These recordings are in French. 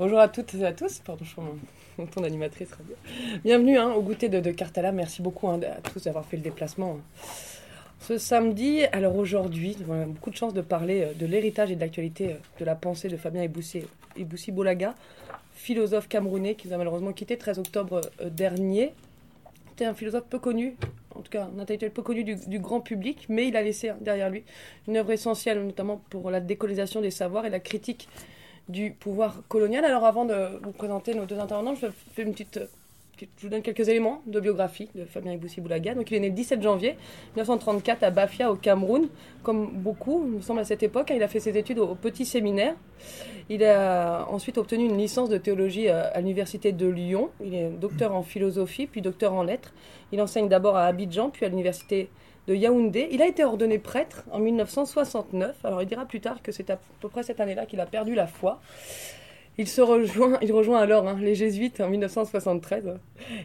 Bonjour à toutes et à tous. Pardon, je suis mon, ton animatrice. Bienvenue hein, au goûter de, de Cartala. Merci beaucoup hein, à tous d'avoir fait le déplacement. Ce samedi, alors aujourd'hui, on a beaucoup de chance de parler euh, de l'héritage et de l'actualité euh, de la pensée de Fabien Eboussi Boulaga, philosophe camerounais qui nous a malheureusement quitté le 13 octobre euh, dernier. C'était un philosophe peu connu, en tout cas un intellectuel peu connu du, du, grand public, mais il a laissé derrière lui une œuvre essentielle, notamment pour la décolonisation des savoirs et la critique du pouvoir colonial. Alors avant de vous présenter nos deux intervenants, je fais une petite je vous donne quelques éléments de biographie de Fabien Iboussi Boulaga. Donc, il est né le 17 janvier 1934 à Bafia, au Cameroun, comme beaucoup, il me semble, à cette époque. Il a fait ses études au, petit séminaire. Il a ensuite obtenu une licence de théologie euh, à l'université de Lyon. Il est docteur en philosophie, puis docteur en lettres. Il enseigne d'abord à Abidjan, puis à l'université de Yaoundé. Il a été ordonné prêtre en 1969. Alors, il dira plus tard que c'est à peu près cette année-là qu'il a perdu la foi. Il, se rejoint, il rejoint alors hein, les jésuites en 1973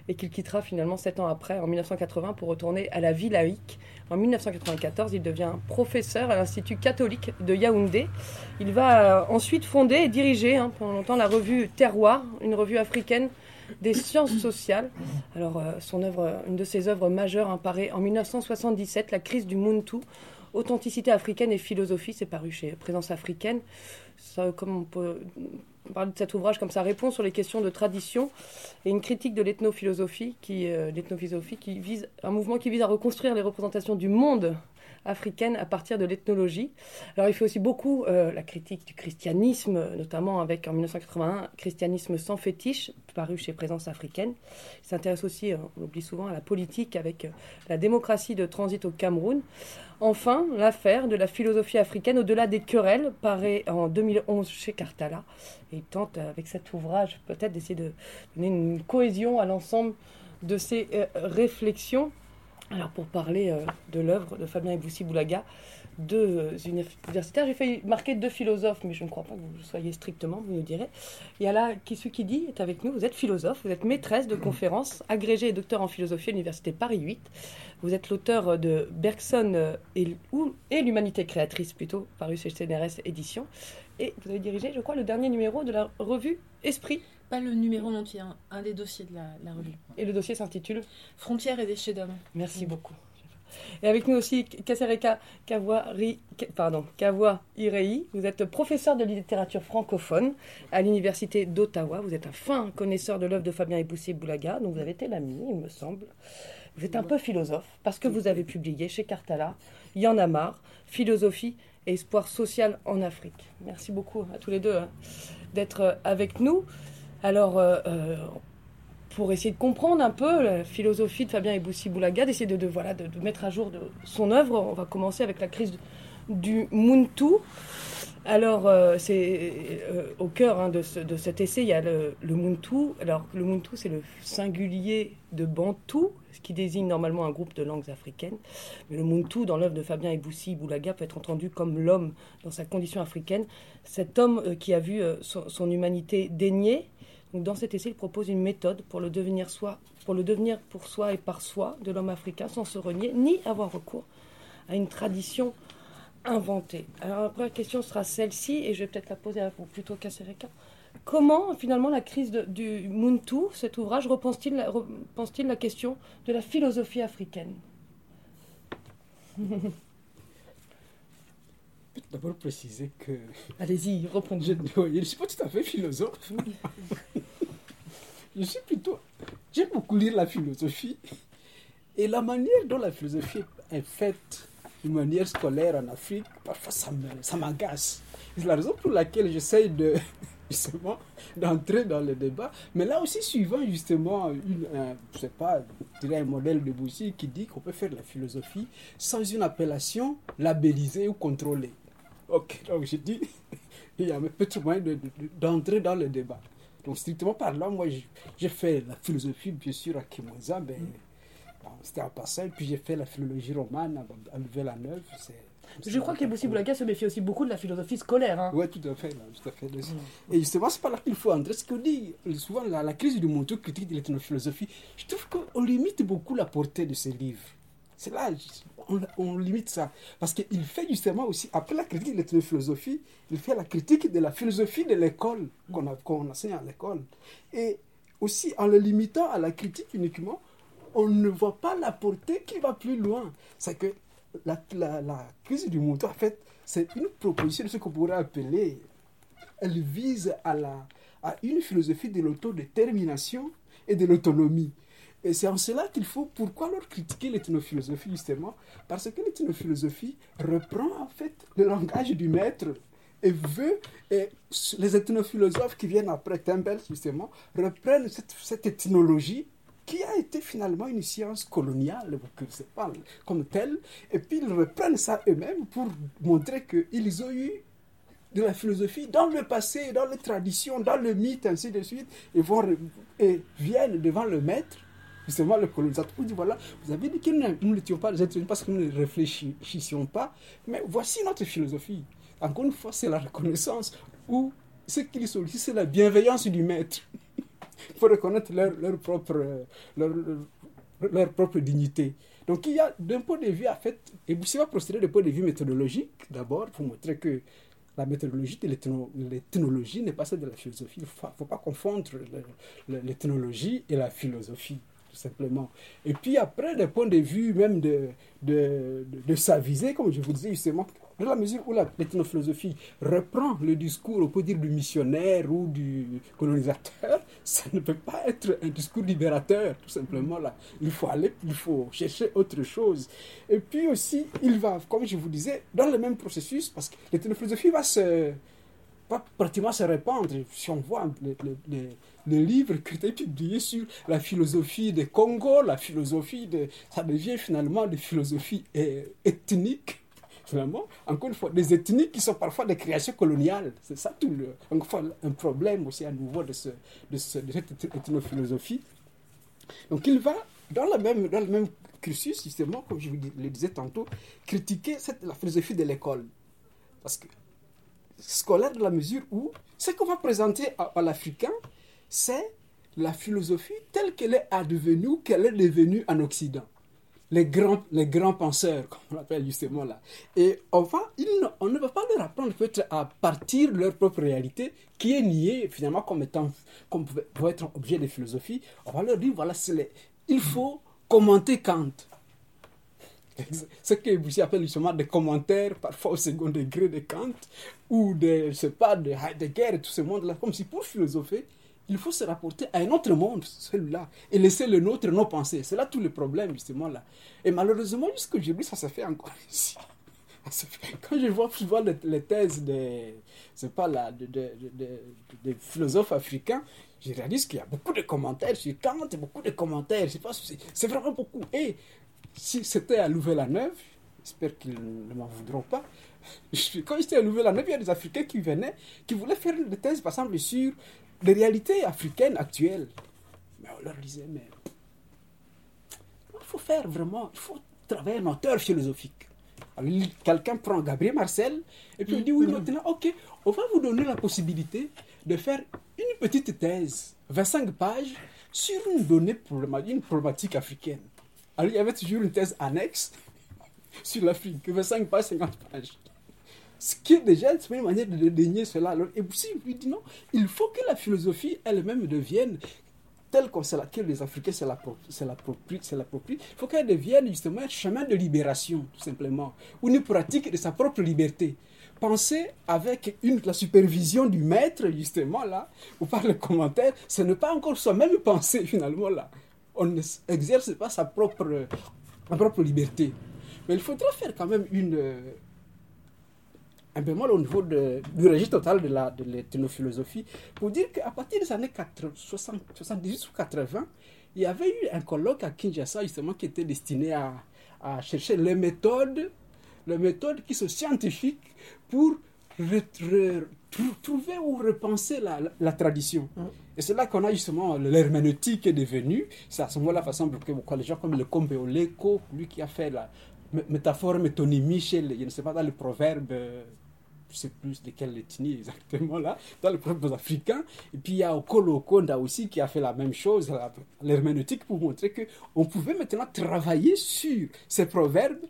et qu'il quittera finalement sept ans après, en 1980, pour retourner à la vie laïque. En 1994, il devient professeur à l'Institut catholique de Yaoundé. Il va euh, ensuite fonder et diriger hein, pendant longtemps la revue Terroir, une revue africaine des sciences sociales. Alors, euh, son œuvre, une de ses œuvres majeures apparaît en 1977, La crise du Muntu, Authenticité africaine et philosophie, c'est paru chez Présence africaine. Comme on peut on parle de cet ouvrage comme ça répond sur les questions de tradition et une critique de l'ethnophilosophie qui, euh, qui vise un mouvement qui vise à reconstruire les représentations du monde africaine à partir de l'ethnologie. Alors il fait aussi beaucoup euh, la critique du christianisme, notamment avec en 1981 Christianisme sans fétiche, paru chez Présence africaine. Il s'intéresse aussi, euh, on oublie souvent, à la politique avec la démocratie de transit au Cameroun. Enfin, l'affaire de la philosophie africaine au-delà des querelles paraît en 2011 chez Cartala. Et il tente, avec cet ouvrage, peut-être d'essayer de donner une cohésion à l'ensemble de ces euh, réflexions. Alors, pour parler euh, de l'œuvre de Fabien Eboussi Boulaga, deux universitaires. J'ai failli marquer deux philosophes, mais je ne crois pas que vous soyez strictement, vous nous direz. Il y a là qui dit est avec nous. Vous êtes philosophe, vous êtes maîtresse de conférences, agrégée et docteur en philosophie à l'Université Paris 8. Vous êtes l'auteur de Bergson euh, et, l'humanité créatrice, plutôt, paru chez CNRS Édition. Et vous avez dirigé, je crois, le dernier numéro de la revue Esprit. Pas le numéro entier, un, des dossiers de la, la revue. Et le dossier s'intitule Frontières et déchets d'hommes. Merci beaucoup. Et avec nous aussi Kasereka Kawari, pardon, Kavwa Irei. Vous êtes professeur de littérature francophone à l'université d'Ottawa. Vous êtes un fin connaisseur de l'œuvre de Fabien Eboussi Boulaga, dont vous avez été l'ami, il me semble. Vous êtes un peu philosophe parce que vous avez publié chez Cartala Il y en a marre, philosophie et espoir social en Afrique. Merci beaucoup à tous les deux hein, d'être avec nous. Alors, euh, euh, pour essayer de comprendre un peu la philosophie de Fabien Eboussi Boulaga, d'essayer de, voilà, de, mettre à jour son œuvre. On va commencer avec la crise du Muntu. Alors, euh, c'est au cœur hein, de, cet essai, il y a le, le Muntu. Alors, le Muntu, c'est le singulier de Bantou, ce qui désigne normalement un groupe de langues africaines. Mais le Muntu, dans l'œuvre de Fabien Eboussi Boulaga, peut être entendu comme l'homme dans sa condition africaine. Cet homme qui a vu son, son, humanité déniée, dans cet essai, il propose une méthode pour le devenir pour soi et par soi de l'homme africain sans se renier ni avoir recours à une tradition inventée. Alors la première question sera celle-ci et je vais peut-être la poser à vous plutôt qu'à Sereka. Comment finalement la crise du Muntu, cet ouvrage, repense-t-il repense la question de la philosophie africaine? d'abord préciser que. Allez-y, reprenez. Je, je ne suis pas tout à fait philosophe. je suis plutôt. J'aime beaucoup lire la philosophie. Et la manière dont la philosophie est faite d'une manière scolaire en Afrique, parfois ça m'agace. C'est la raison pour laquelle j'essaye de justement d'entrer dans le débat. Mais là aussi, suivant justement une, je sais pas, un modèle de Boussy qui dit qu'on peut faire la philosophie sans une appellation labellisée ou contrôlée. Ok, donc j'ai dit, il y a un petit moyen d'entrer dans le débat. Donc, strictement parlant, moi, j'ai fait la philosophie, bien sûr, à Kimoza, mais c'était en passant. Puis j'ai fait la philologie romane à, Louvain-la-Neuve. Je crois qu'Eboussi Boulaga se méfie aussi beaucoup de la philosophie scolaire. Hein. Oui, tout à fait. tout à fait. Mm. Et justement, c'est pas là qu'il faut entrer. Ce qu'on dit souvent, la, crise du monde critique de l'ethnophilosophie, je trouve qu'on limite beaucoup la portée de ces livres. C'est là, on, limite ça. Parce qu'il fait justement aussi, après la critique de l'ethnophilosophie, il fait la critique de la philosophie de l'école, qu'on qu'on enseigne à l'école. Et aussi, en le limitant à la critique uniquement, on ne voit pas la portée qui va plus loin. C'est que la, la, la crise du mouton, en fait, c'est une proposition de ce qu'on pourrait appeler, elle vise à, la, à une philosophie de l'autodétermination et de l'autonomie. Et c'est en cela qu'il faut, pourquoi leur critiquer l'ethnophilosophie justement? Parce que l'ethnophilosophie reprend en fait le langage du maître et veut, et les ethnophilosophes qui viennent après Tempel justement, reprennent cette, cette ethnologie qui a été finalement une science coloniale, pas comme telle, et puis ils reprennent ça eux-mêmes pour montrer qu'ils ont eu de la philosophie dans le passé, dans les traditions, dans le mythe, ainsi de suite, et, vont, et viennent devant le maître, justement le colonisateur, dire voilà, vous avez dit que nous n'étions pas parce que nous ne réfléchissions pas, mais voici notre philosophie. Encore une fois, c'est la reconnaissance ou ce qu'ils sollicitent, c'est la bienveillance du maître. Il faut reconnaître leur, propre, leur, leur, propre dignité. Donc il y a d'un point de vue, en fait, et Boussi va procéder d'un point de vue méthodologique, d'abord, pour montrer que la méthodologie de l'ethnologie n'est pas celle de la philosophie. Il ne faut, faut, pas confondre l'ethnologie et la philosophie, simplement. Et puis après, d'un point de vue même de, de, de, de sa visée, comme je vous disais justement, dans la mesure où l'ethnophilosophie reprend le discours, on peut dire, du missionnaire ou du colonisateur, ça ne peut pas être un discours libérateur, tout simplement. Là. Il faut aller, il faut chercher autre chose. Et puis aussi, il va, comme je vous disais, dans le même processus, parce que l'ethnophilosophie va se pas pratiquement se répandre. Si on voit les livres qui ont été publiés sur la philosophie des Congo, la philosophie de... Ça devient finalement des philosophies ethniques finalement, encore une fois, des ethnies qui sont parfois des créations coloniales. C'est ça tout le, encore un problème aussi à nouveau de, ce, de cette ethnophilosophie. Donc il va, dans, la même, dans le même cursus, justement, comme je vous le disais tantôt, critiquer cette, la philosophie de l'école. Parce que scolaire de la mesure où ce qu'on va présenter à, à l'Africain, c'est la philosophie telle qu'elle est advenue, qu'elle est devenue en Occident les grands, les grands penseurs, comme on l'appelle justement là. Et ils, on ne va pas leur apprendre peut-être à partir de leur propre réalité, qui est niée finalement comme étant, comme pouvant être objet de philosophie. On va leur dire, voilà, les, il faut commenter Kant. Ce que Boussi appelle justement des commentaires, parfois au second degré de Kant, ou de, je sais pas, de Heidegger et tout ce monde-là, comme si pour philosopher, il faut se rapporter à un autre monde, celui-là, et laisser le nôtre, nos pensées. C'est là tout le problème, justement, là. Et malheureusement, jusqu'aujourd'hui, ça se fait encore ici. Quand je vois souvent les, les thèses des, pas là, de, de, de, de, philosophes africains, je réalise qu'il y a beaucoup de commentaires sur Kant, beaucoup de commentaires, c'est vraiment beaucoup. Et si c'était à Louvain-la-Neuve, j'espère qu'ils ne m'en voudront pas, quand j'étais à Louvain-la-Neuve, il y a des Africains qui venaient, qui voulaient faire des thèses, par exemple, sur les réalités africaines actuelles. Mais on leur disait, mais il faut faire vraiment, il faut travailler un auteur philosophique. Quelqu'un prend Gabriel Marcel et puis il dit, oui, maintenant, ok, on va vous donner la possibilité de faire une petite thèse, 25 pages, sur une donnée problématique, une problématique africaine. Alors il y avait toujours une thèse annexe sur l'Afrique, 25 pages, 50 pages. Ce qui est déjà une manière de dédaigner cela. Alors, et puis, il dit non, il faut que la philosophie elle-même devienne telle qu'on sait laquelle les Africains c'est l'approprie, il faut qu'elle devienne justement un chemin de libération, tout simplement, ou une pratique de sa propre liberté. Penser avec la supervision du maître, justement, là, ou par le commentaire, ce n'est pas encore soi-même penser, finalement, là. On n'exerce pas sa propre, sa propre liberté. Mais il faudra faire quand même une, un bémol au niveau de, du registre total de la de pour dire qu'à partir des années 80, 60, 78 ou 80, il y avait eu un colloque à Kinshasa justement qui était destiné à, à chercher les méthodes, les méthodes qui sont scientifiques pour trouver ou repenser la, la, la tradition. Mm. Et c'est là qu'on a justement l'herméneutique est devenue. C'est à ce moment-là, façon que les gens comme le Combe Oleko, lui qui a fait la métaphore métonymie chez, les, je ne sais pas, dans le proverbe je sais plus de quelle ethnie exactement là, dans les peuples africains. Et puis il y a Okolo aussi qui a fait la même chose, l'herméneutique, pour montrer que on pouvait maintenant travailler sur ces proverbes,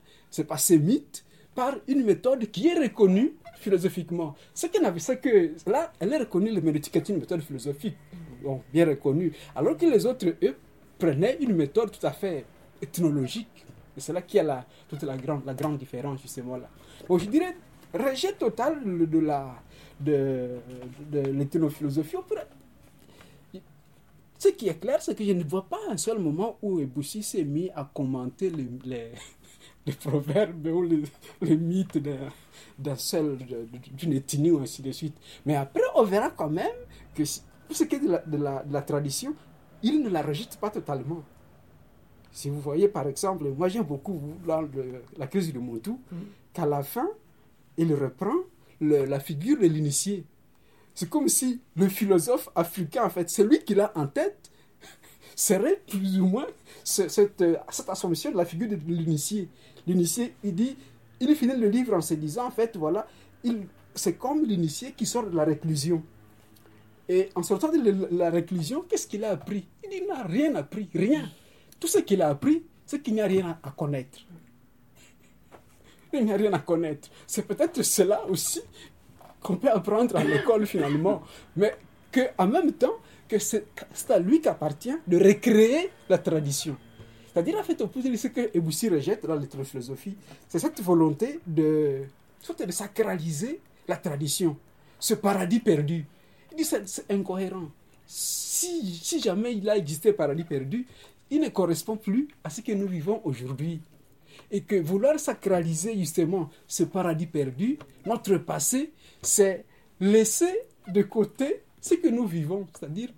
pas ces mythes, par une méthode qui est reconnue philosophiquement. Ce qu'elle avait, c'est que là, elle est reconnue, l'herméneutique est une méthode philosophique, donc bien reconnue, alors que les autres, eux, prenaient une méthode tout à fait ethnologique. Et c'est là qu'il y a la, toute la grande, la grande différence, justement, là. Bon, je dirais, rejet total de, de la de, de Ce qui est clair, c'est que je ne vois pas un seul moment où Eboussi s'est mis à commenter les, les, les proverbes ou les, les mythes d'un seul, de- d'une ethnie ou ainsi de suite. Mais après, on verra quand même que pour ce qui est de la, de la, de la tradition, il ne la rejette pas totalement. Si vous voyez, par exemple, moi j'aime beaucoup dans le- la crise du Montou, qu'à la fin, il reprend la figure de l'initié. C'est comme si le philosophe africain, en fait, celui qu'il a en tête, serait plus ou moins ce- cette, euh, cette assomption de la figure de l'initié. L'initié, il dit, il finit le livre en se disant, en fait, voilà, il- c'est comme l'initié qui sort de la réclusion. Et en sortant de la- réclusion, qu'est-ce qu'il a appris? Il n'a rien appris, rien. Tout ce qu'il a appris, c'est qu'il n'y a rien à connaître. Il n'y a rien à connaître. C'est peut-être cela aussi qu'on peut apprendre à l'école finalement. Mais qu'en même temps, que c'est à lui qu'appartient de recréer la tradition. C'est-à-dire, en fait, on peut dire ce que Eboussi rejette dans l'ethrophilosophie, c'est cette volonté de, de sacraliser la tradition, ce paradis perdu. Il dit c'est incohérent. Si, si jamais il a existé paradis perdu, il ne correspond plus à ce que nous vivons aujourd'hui. Et que vouloir sacraliser justement ce paradis perdu, notre passé, c'est laisser de côté ce que nous vivons, c'est-à-dire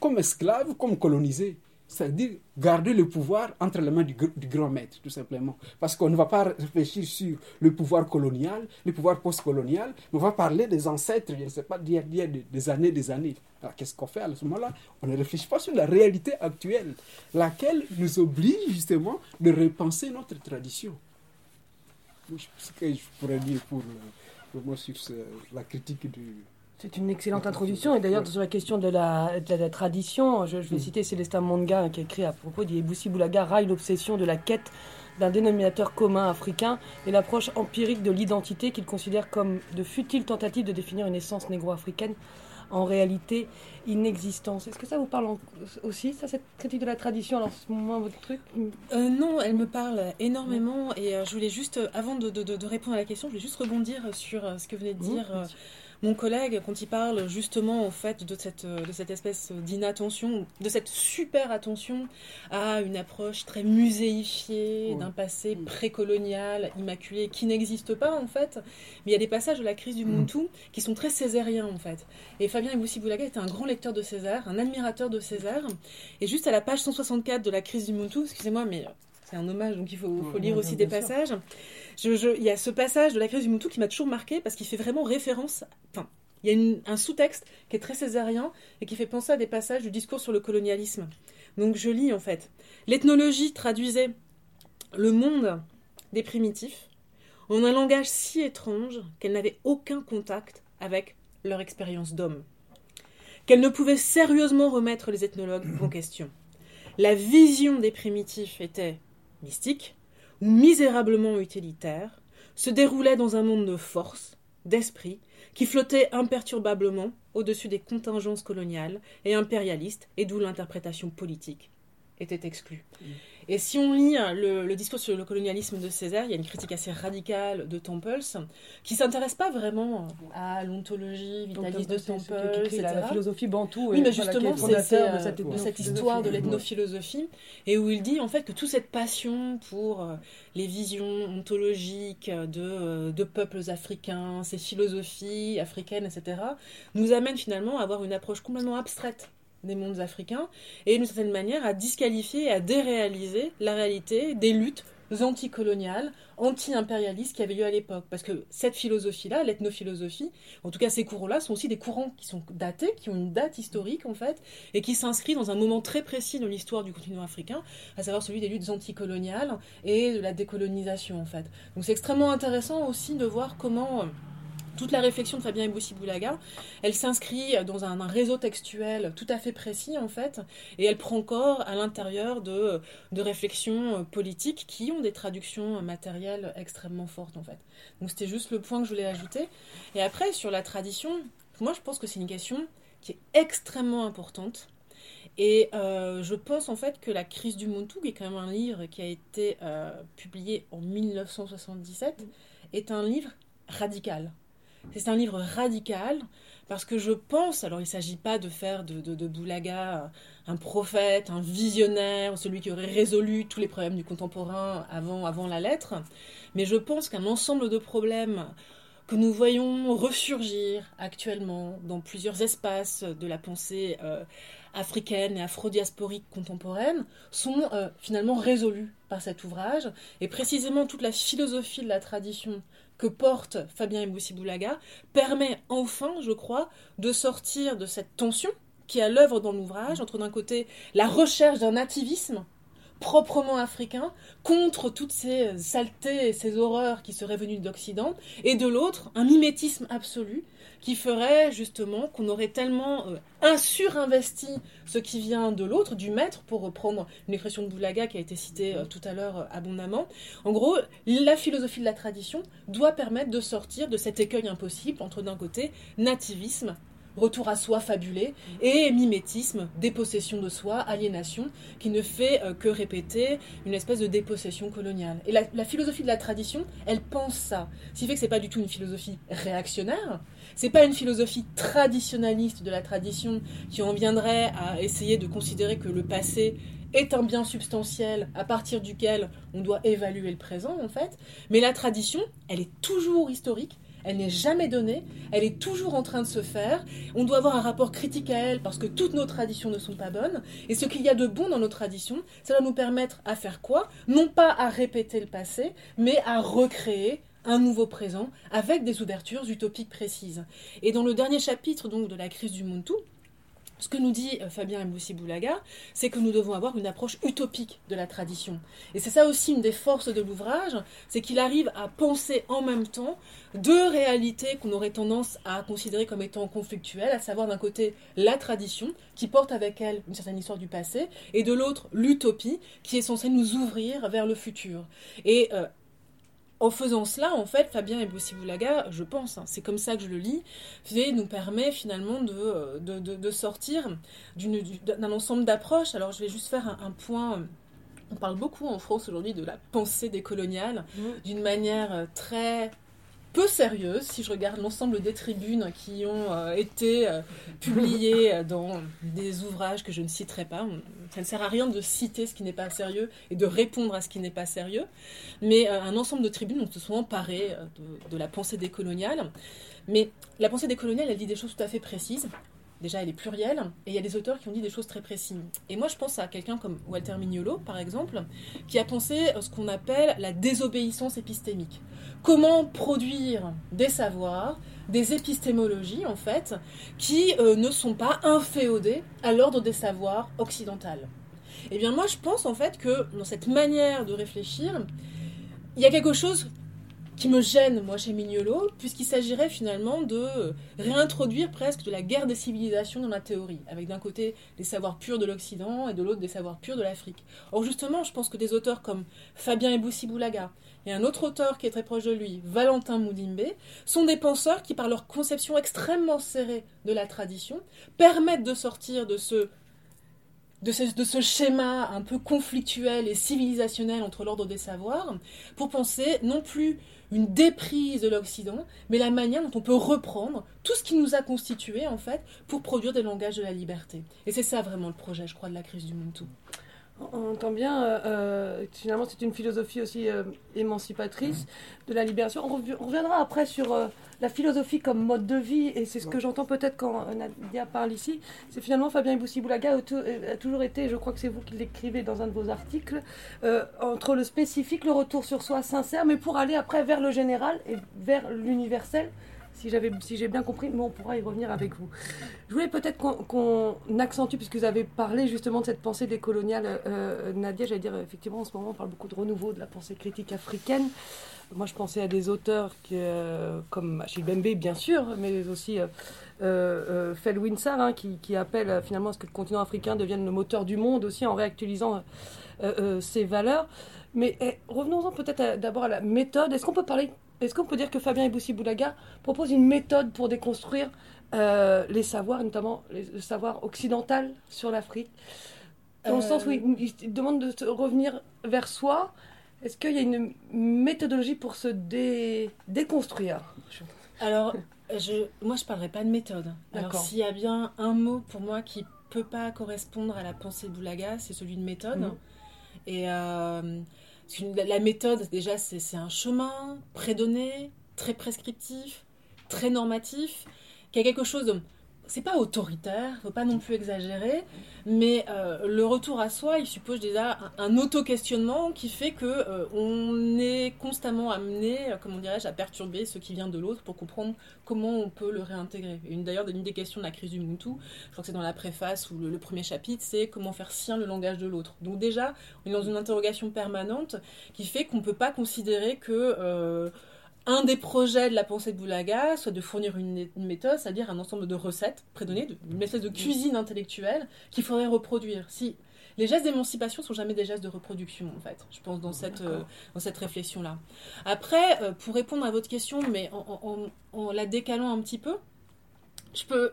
comme esclaves, comme colonisés. C'est-à-dire garder le pouvoir entre les mains du, gr- du grand maître, tout simplement. Parce qu'on ne va pas réfléchir sur le pouvoir colonial, le pouvoir postcolonial, mais on va parler des ancêtres, je ne sais pas, d'il y a, des, années, des années. Alors qu'est-ce qu'on fait à ce moment-là? On ne réfléchit pas sur la réalité actuelle, laquelle nous oblige justement de repenser notre tradition. Ce que je pourrais dire pour, euh, moi sur la critique du, C'est une excellente introduction. Et d'ailleurs, sur la question de la, de la tradition, je, je vais Mm. citer Célestin Monga hein, qui a écrit à propos dit Boussi Boulaga raille l'obsession de la quête d'un dénominateur commun africain et l'approche empirique de l'identité qu'il considère comme de futiles tentatives de définir une essence négro-africaine en réalité inexistence. Est-ce que ça vous parle en- aussi, ça, cette critique de la tradition Alors, c'est moins votre truc? Euh, non, elle me parle énormément et euh, je voulais juste, euh, avant de, de- répondre à la question, je voulais juste rebondir sur euh, ce que venait de dire mon collègue quand il parle justement au fait de cette, euh, de cette espèce d'inattention, de cette super attention à une approche très muséifiée d'un passé Mm. précolonial, immaculé, qui n'existe pas en fait. Mais il y a des passages de la crise du Muntu qui sont très césariens en fait. Et Fabien Iboussi Boulaga était un grand lecteur de César, un admirateur de César. Et juste à la page 164 de la crise du Muntu, excusez-moi, mais c'est un hommage, donc il faut, lire aussi des passages. Je- je- Il y a ce passage de la crise du Moutou qui m'a toujours marqué parce qu'il fait vraiment référence. Enfin, il y a une- un sous-texte qui est très césarien et qui fait penser à des passages du discours sur le colonialisme. Donc je lis en fait. L'ethnologie traduisait le monde des primitifs en un langage si étrange qu'elle n'avait aucun contact avec leur expérience d'homme. Qu'elle ne pouvait sérieusement remettre les ethnologues en question. La vision des primitifs était mystique ou misérablement utilitaire, se déroulait dans un monde de force, d'esprit, qui flottait imperturbablement au-dessus des contingences coloniales et impérialistes, et d'où l'interprétation politique était exclue. Et si on lit hein, le, le discours sur le colonialisme de Césaire, il y a une critique assez radicale de Temples, qui s'intéresse pas vraiment à l'ontologie vitaliste de Temples, qui etc. la, philosophie bantou. Oui, et mais justement, qui c'est de cette, euh, de cette ethnophilosophie. histoire de l'ethnophilosophie, et où il dit en fait que toute cette passion pour euh, les visions ontologiques de, euh, de peuples africains, ces philosophies africaines, etc., nous amène finalement à avoir une approche complètement abstraite des mondes africains, et d'une certaine manière à disqualifier et à déréaliser la réalité des luttes anticoloniales, anti-impérialistes qui avaient lieu à l'époque. Parce que cette philosophie-là, l'ethnophilosophie, en tout cas ces courants-là, sont aussi des courants qui sont datés, qui ont une date historique en fait, et qui s'inscrivent dans un moment très précis de l'histoire du continent africain, à savoir celui des luttes anticoloniales et de la décolonisation en fait. Donc c'est extrêmement intéressant aussi de voir comment euh, Toute la réflexion de Fabien Eboussi-Boulaga, elle s'inscrit dans un, réseau textuel tout à fait précis en fait, et elle prend corps à l'intérieur de, de réflexions politiques qui ont des traductions matérielles extrêmement fortes en fait. Donc c'était juste le point que je voulais ajouter. Et après, sur la tradition, moi je pense que c'est une question qui est extrêmement importante. Et euh, je pense en fait que La crise du Montou, qui est quand même un livre qui a été euh, publié en 1977, est un livre radical. C'est un livre radical parce que je pense, alors il ne s'agit pas de faire de, de, Boulaga un prophète, un visionnaire, celui qui aurait résolu tous les problèmes du contemporain avant, avant la lettre, mais je pense qu'un ensemble de problèmes que nous voyons ressurgir actuellement dans plusieurs espaces de la pensée euh, africaine et afro-diasporique contemporaine sont euh, finalement résolus par cet ouvrage. Et précisément toute la philosophie de la tradition que porte Fabien Eboussi-Boulaga permet enfin, je crois, de sortir de cette tension qui est à l'œuvre dans l'ouvrage entre d'un côté la recherche d'un nativisme proprement africain contre toutes ces saletés et ces horreurs qui seraient venues d'Occident, et de l'autre un mimétisme absolu qui ferait justement qu'on aurait tellement euh, insurinvesti ce qui vient de l'autre, du maître, pour reprendre une expression de Boulaga qui a été citée euh, tout à l'heure euh, abondamment. En gros, la philosophie de la tradition doit permettre de sortir de cet écueil impossible entre d'un côté nativisme retour à soi fabulé, et mimétisme, dépossession de soi, aliénation, qui ne fait euh, que répéter une espèce de dépossession coloniale. Et la, philosophie de la tradition, elle pense ça. Ce qui fait que c'est pas du tout une philosophie réactionnaire, c'est pas une philosophie traditionnaliste de la tradition qui en viendrait à essayer de considérer que le passé est un bien substantiel à partir duquel on doit évaluer le présent en fait, mais la tradition, elle est toujours historique, elle n'est jamais donnée, elle est toujours en train de se faire. On doit avoir un rapport critique à elle parce que toutes nos traditions ne sont pas bonnes. Et ce qu'il y a de bon dans nos traditions, ça va nous permettre à faire quoi? Non pas à répéter le passé, mais à recréer un nouveau présent avec des ouvertures utopiques précises. Et dans le dernier chapitre donc de la crise du monde tout, ce que nous dit euh, Fabien Mboussi Boulaga, c'est que nous devons avoir une approche utopique de la tradition. Et c'est ça aussi une des forces de l'ouvrage, c'est qu'il arrive à penser en même temps deux réalités qu'on aurait tendance à considérer comme étant conflictuelles, à savoir d'un côté la tradition, qui porte avec elle une certaine histoire du passé, et de l'autre l'utopie, qui est censée nous ouvrir vers le futur. Et euh, en faisant cela, en fait, Fabien et Boulaga, je pense, hein, c'est comme ça que je le lis, nous permet finalement de, euh, de, sortir d'un ensemble d'approches. Alors je vais juste faire un, point. On parle beaucoup en France aujourd'hui de la pensée décoloniale mmh. d'une manière euh, très peu sérieuse si je regarde l'ensemble des tribunes qui ont euh, été euh, publiées euh, dans des ouvrages que je ne citerai pas. Ça ne sert à rien de citer ce qui n'est pas sérieux et de répondre à ce qui n'est pas sérieux, mais un ensemble de tribunes se sont emparées de, de, la pensée décoloniale. Mais la pensée décoloniale, elle dit des choses tout à fait précises. Déjà, elle est plurielle, et il y a des auteurs qui ont dit des choses très précises. Et moi, je pense à quelqu'un comme Walter Mignolo, par exemple, qui a pensé ce qu'on appelle la désobéissance épistémique. Comment produire des savoirs, des épistémologies, en fait, qui euh, ne sont pas inféodés à l'ordre des savoirs occidentaux. Eh bien, moi, je pense, en fait, que dans cette manière de réfléchir, il y a quelque chose qui me gêne, moi, chez Mignolo, puisqu'il s'agirait finalement de réintroduire presque de la guerre des civilisations dans la théorie, avec d'un côté des savoirs purs de l'Occident et de l'autre des savoirs purs de l'Afrique. Or, justement, je pense que des auteurs comme Fabien Eboussi Boulaga et un autre auteur qui est très proche de lui, Valentin Moudimbe, sont des penseurs qui, par leur conception extrêmement serrée de la tradition, permettent de sortir de ce de ce, schéma un peu conflictuel et civilisationnel entre l'ordre des savoirs, pour penser non plus une déprise de l'Occident, mais la manière dont on peut reprendre tout ce qui nous a constitué, en fait, pour produire des langages de la liberté. Et c'est ça vraiment le projet, je crois, de la crise du monde tout. On entend bien, euh, euh, finalement, c'est une philosophie aussi euh, émancipatrice de la libération. On, reviendra après sur la philosophie comme mode de vie, et c'est ce que j'entends peut-être quand Nadia parle ici. C'est finalement Fabien Iboussi-Boulaga a, toujours été, je crois que c'est vous qui l'écrivez dans un de vos articles, entre le spécifique, le retour sur soi sincère, mais pour aller après vers le général et vers l'universel si j'avais si j'ai bien compris, mais on pourra y revenir avec vous. Je voulais peut-être qu'on accentue, puisque vous avez parlé justement de cette pensée décoloniale, euh, Nadia, j'allais dire, effectivement, en ce moment, on parle beaucoup de renouveau de la pensée critique africaine. moi je pensais à des auteurs euh, comme Achille Bembe, bien sûr, mais aussi euh, euh, Winsar, hein, qui, qui, appelle finalement à ce que le continent africain devienne le moteur du monde aussi en réactualisant ses valeurs. Mais eh, revenons-en peut-être d'abord à la méthode. Est-ce qu'on peut parler, est-ce qu'on peut dire que Fabien Iboussi Boulaga propose une méthode pour déconstruire les savoirs, notamment le savoir occidental sur l'Afrique? Dans le sens où il, demande de revenir vers soi, est-ce qu'il y a une méthodologie pour se déconstruire? Alors, je, moi, je ne parlerai pas de méthode. Alors, s'il y a bien un mot pour moi qui peut pas correspondre à la pensée d'Oulaga, c'est celui de méthode. Mhm. Et euh, la méthode, déjà, c'est un chemin prédonné, très prescriptif, très normatif, qui a quelque chose c'est pas autoritaire, faut pas non plus exagérer, mais euh, le retour à soi, il suppose déjà un, auto-questionnement qui fait que euh, on est constamment amené, euh, comment dirais-je, à perturber ce qui vient de l'autre pour comprendre comment on peut le réintégrer. D'ailleurs une des questions de la crise du Moutou, je crois que c'est dans la préface ou le, le premier chapitre, c'est comment faire sien le langage de l'autre. Donc déjà, on est dans une interrogation permanente qui fait qu'on peut pas considérer que un des projets de la pensée de Boulaga soit de fournir une, méthode, c'est-à-dire un ensemble de recettes prédonnées, une espèce de cuisine intellectuelle qu'il faudrait reproduire. Si les gestes d'émancipation sont jamais des gestes de reproduction, en fait, je pense, dans cette, euh, dans cette réflexion-là. Après, euh, pour répondre à votre question, mais en, la décalant un petit peu, je peux,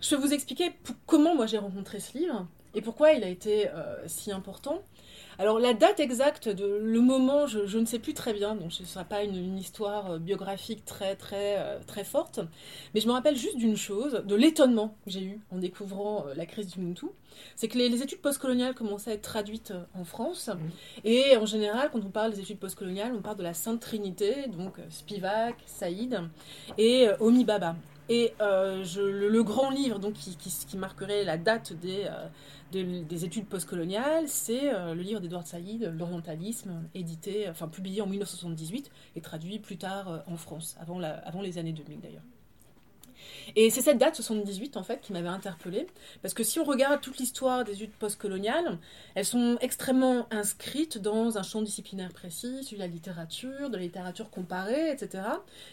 je peux vous expliquer comment moi j'ai rencontré ce livre et pourquoi il a été euh, si important. Alors la date exacte de le moment, je, ne sais plus très bien, donc ce ne sera pas une, histoire euh, biographique très très euh, très forte, mais je me rappelle juste d'une chose, de l'étonnement que j'ai eu en découvrant euh, la crise du Moutou, c'est que les, études postcoloniales commençaient à être traduites en France, mmh. et en général, quand on parle des études postcoloniales, on parle de la Sainte Trinité, donc Spivak, Saïd et Omi Baba. Et le, grand livre donc, qui, marquerait la date des, des études postcoloniales, c'est euh, le livre d'Edouard Saïd, L'orientalisme, édité, enfin publié en 1978 et traduit plus tard euh, en France, avant les années 2000 d'ailleurs. Et c'est cette date 78 en fait qui m'avait interpellée parce que si on regarde toute l'histoire des études postcoloniales, elles sont extrêmement inscrites dans un champ disciplinaire précis, celui de la littérature, de la littérature comparée, etc.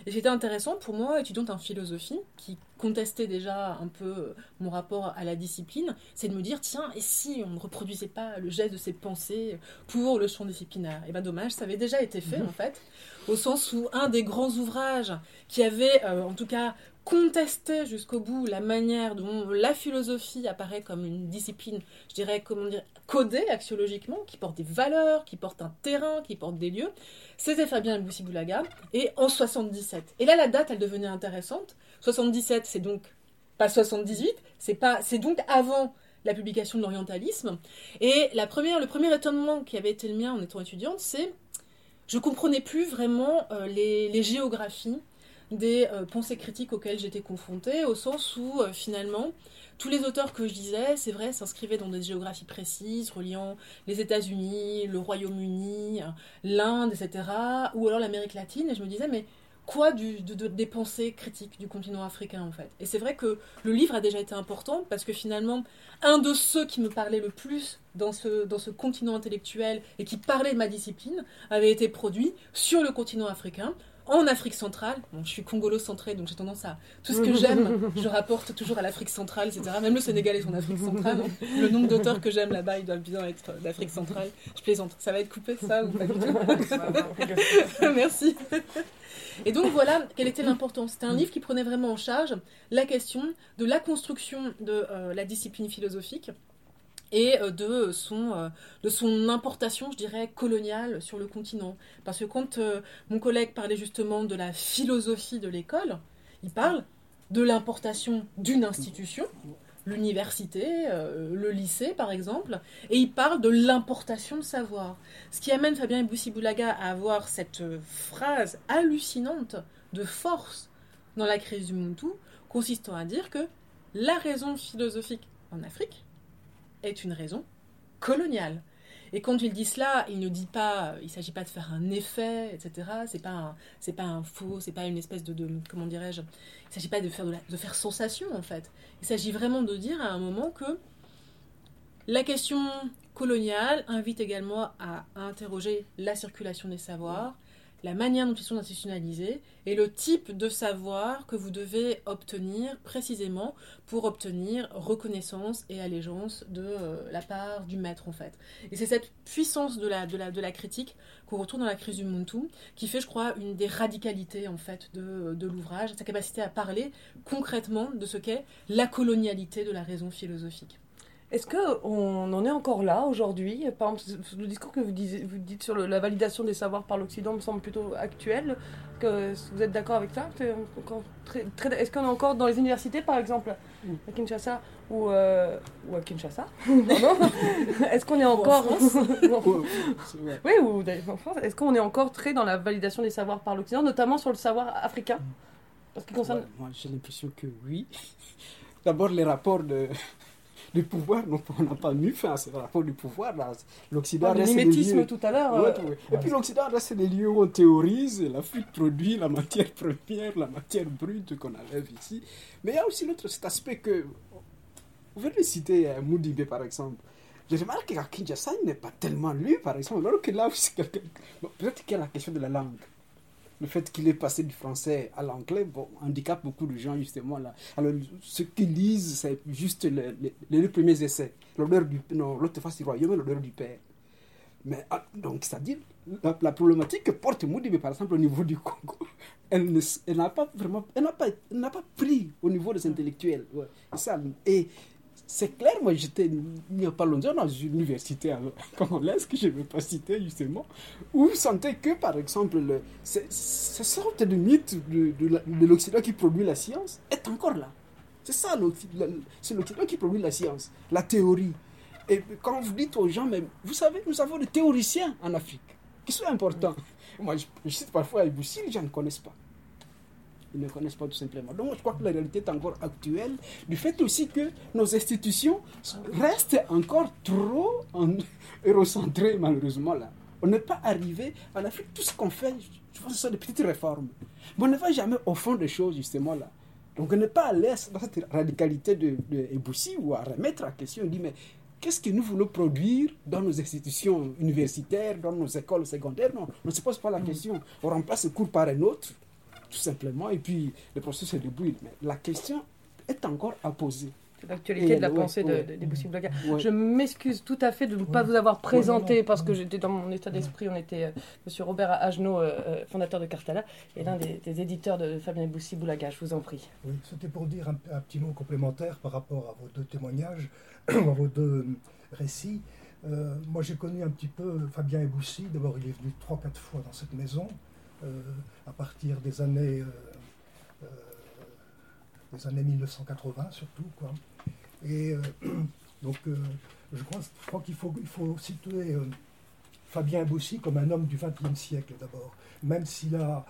Et c'était intéressant pour moi, étudiante en philosophie, qui contestait déjà un peu mon rapport à la discipline, c'est de me dire tiens, et si on ne reproduisait pas le geste de ces pensées pour le champ disciplinaire? Et eh bien dommage, ça avait déjà été fait mhm. en fait, au sens où un des grands ouvrages qui avait euh, en tout cas contester jusqu'au bout la manière dont la philosophie apparaît comme une discipline, je dirais, comment dire, codée axiologiquement, qui porte des valeurs, qui porte un terrain, qui porte des lieux, c'était Fabien Boussi-Boulaga, et en 77. Et là, la date, elle devenait intéressante. 77, c'est donc pas 78, c'est pas, c'est donc avant la publication de l'orientalisme. Et la première, le premier étonnement qui avait été le mien en étant étudiante, c'est je comprenais plus vraiment euh, les géographies des euh, pensées critiques auxquelles j'étais confrontée, au sens où euh, finalement tous les auteurs que je disais, c'est vrai, s'inscrivaient dans des géographies précises, reliant les États-Unis, le Royaume-Uni, l'Inde, etc., ou alors l'Amérique latine, et je me disais, mais quoi de, des pensées critiques du continent africain en fait? Et c'est vrai que le livre a déjà été important parce que finalement, un de ceux qui me parlait le plus dans ce, dans ce continent intellectuel et qui parlait de ma discipline avait été produit sur le continent africain en Afrique centrale. je suis congolo-centrée, donc j'ai tendance à. Tout ce que j'aime, je rapporte toujours à l'Afrique centrale, etc. Même le Sénégal est en Afrique centrale. Le nombre d'auteurs que j'aime là-bas, ils doivent bien être d'Afrique centrale. Je plaisante. Ça va être coupé, ça, ou pas du tout Merci. Et donc voilà quelle était l'importance. C'était un livre qui prenait vraiment en charge la question de la construction de euh, la discipline philosophique et euh, de son, euh, de son importation, je dirais, coloniale sur le continent. Parce que quand euh, mon collègue parlait justement de la philosophie de l'école, il parle de l'importation d'une institution, l'université, le lycée par exemple, et il parle de l'importation de savoir. Ce qui amène Fabien Boussi-Boulaga à avoir cette phrase hallucinante de force dans la crise du Muntu, consistant à dire que la raison philosophique en Afrique, est une raison coloniale. Et quand il dit cela, il ne dit pas, il s'agit pas de faire un effet, etc. C'est pas, c'est pas un faux, c'est pas une espèce de, de comment dirais-je, il s'agit pas de faire de, faire sensation en fait. Il s'agit vraiment de dire à un moment que la question coloniale invite également à, interroger la circulation des savoirs, la manière dont ils sont institutionnalisés et le type de savoir que vous devez obtenir précisément pour obtenir reconnaissance et allégeance de euh, la part du maître en fait. Et c'est cette puissance de la, critique qu'on retrouve dans la crise du Muntu qui fait je crois une des radicalités en fait de, de l'ouvrage, sa capacité à parler concrètement de ce qu'est la colonialité de la raison philosophique. Est-ce qu'on en est encore là aujourd'hui? Par exemple, le discours que vous, vous dites sur la validation des savoirs par l'Occident me semble plutôt actuel. Que, vous êtes d'accord avec ça? Est-ce qu'on est encore dans les universités, par exemple, à Kinshasa? Ou, euh, ou à Kinshasa? Est-ce qu'on est encore. oui, ou en France. Est-ce qu'on est encore très dans la validation des savoirs par l'Occident, notamment sur le savoir africain? Parce qui concerne... moi, j'ai l'impression que oui. D'abord, les rapports de du pouvoir, on n'a pas mis fin à ce rapport du pouvoir. L'Occident reste. mimétisme tout à l'heure. Euh, Et puis l'Occident reste des lieux où on théorise, l'Afrique produit la matière première, la matière brute qu'on enlève ici. Mais il y a aussi l'autre cet aspect que. Vous venez citer euh, Moudibé par exemple. Je remarque qu'à Kinshasa, il n'est pas tellement lu, par exemple, alors que là aussi, peut-être qu'il y a la question de la langue le fait qu'il est passé du français à l'anglais bon, handicape beaucoup de gens justement là. Alors ce qu'ils lisent, c'est juste les, les, premiers essais. L'odeur du non, l'autre face du royaume l'odeur du père. Mais ah, donc c'est-à-dire la, problématique que porte Moudi, par exemple au niveau du Congo, elle n'a pas vraiment, elle n'a pas, pas pris au niveau des intellectuels. Ça, et c'est clair, moi j'étais il n'y a pas longtemps dans une université congolaise que je ne vais pas citer justement, où vous sentez que par exemple, le, cette sorte de mythe de, de, l'Occident qui produit la science est encore là. C'est ça, c'est l'Occident qui produit la science, la théorie. Et quand vous dites aux gens, mais vous savez, nous avons des théoriciens en Afrique qui sont importants. Moi, je, cite parfois Iboussi, les gens ne connaissent pas ne connaissent pas tout simplement. Donc je crois que la réalité est encore actuelle, du fait aussi que nos institutions restent encore trop en eurocentrées malheureusement là. On n'est pas arrivé en Afrique, tout ce qu'on fait, je pense que ce sont des petites réformes. Mais on ne va jamais au fond des choses justement là. Donc on n'est pas à l'aise dans cette radicalité de, de ou à remettre la question, on dit mais qu'est-ce que nous voulons produire dans nos institutions universitaires, dans nos écoles secondaires? Non, on ne se pose pas la question. On remplace ce cours par un autre tout simplement, et puis le processus se débrouille. Mais la question est encore à poser. C'est l'actualité de la pensée des possibles Je m'excuse tout à fait de ne pas vous avoir présenté parce que j'étais dans mon état d'esprit. On était euh, Monsieur Robert Agenot, euh, euh, fondateur de Cartala, et l'un des, éditeurs de Fabien Boussi Boulaga. Je vous en prie. Oui, c'était pour dire un, petit mot complémentaire par rapport à vos deux témoignages, à vos deux récits. moi, j'ai connu un petit peu Fabien Eboussi. D'abord, il est venu trois, quatre fois dans cette maison. Euh, à partir des années, euh, euh, des années 1980 surtout. Quoi. Et donc je crois, je crois qu'il faut, il faut situer Fabien Boussy comme un homme du XXe siècle d'abord, même s'il a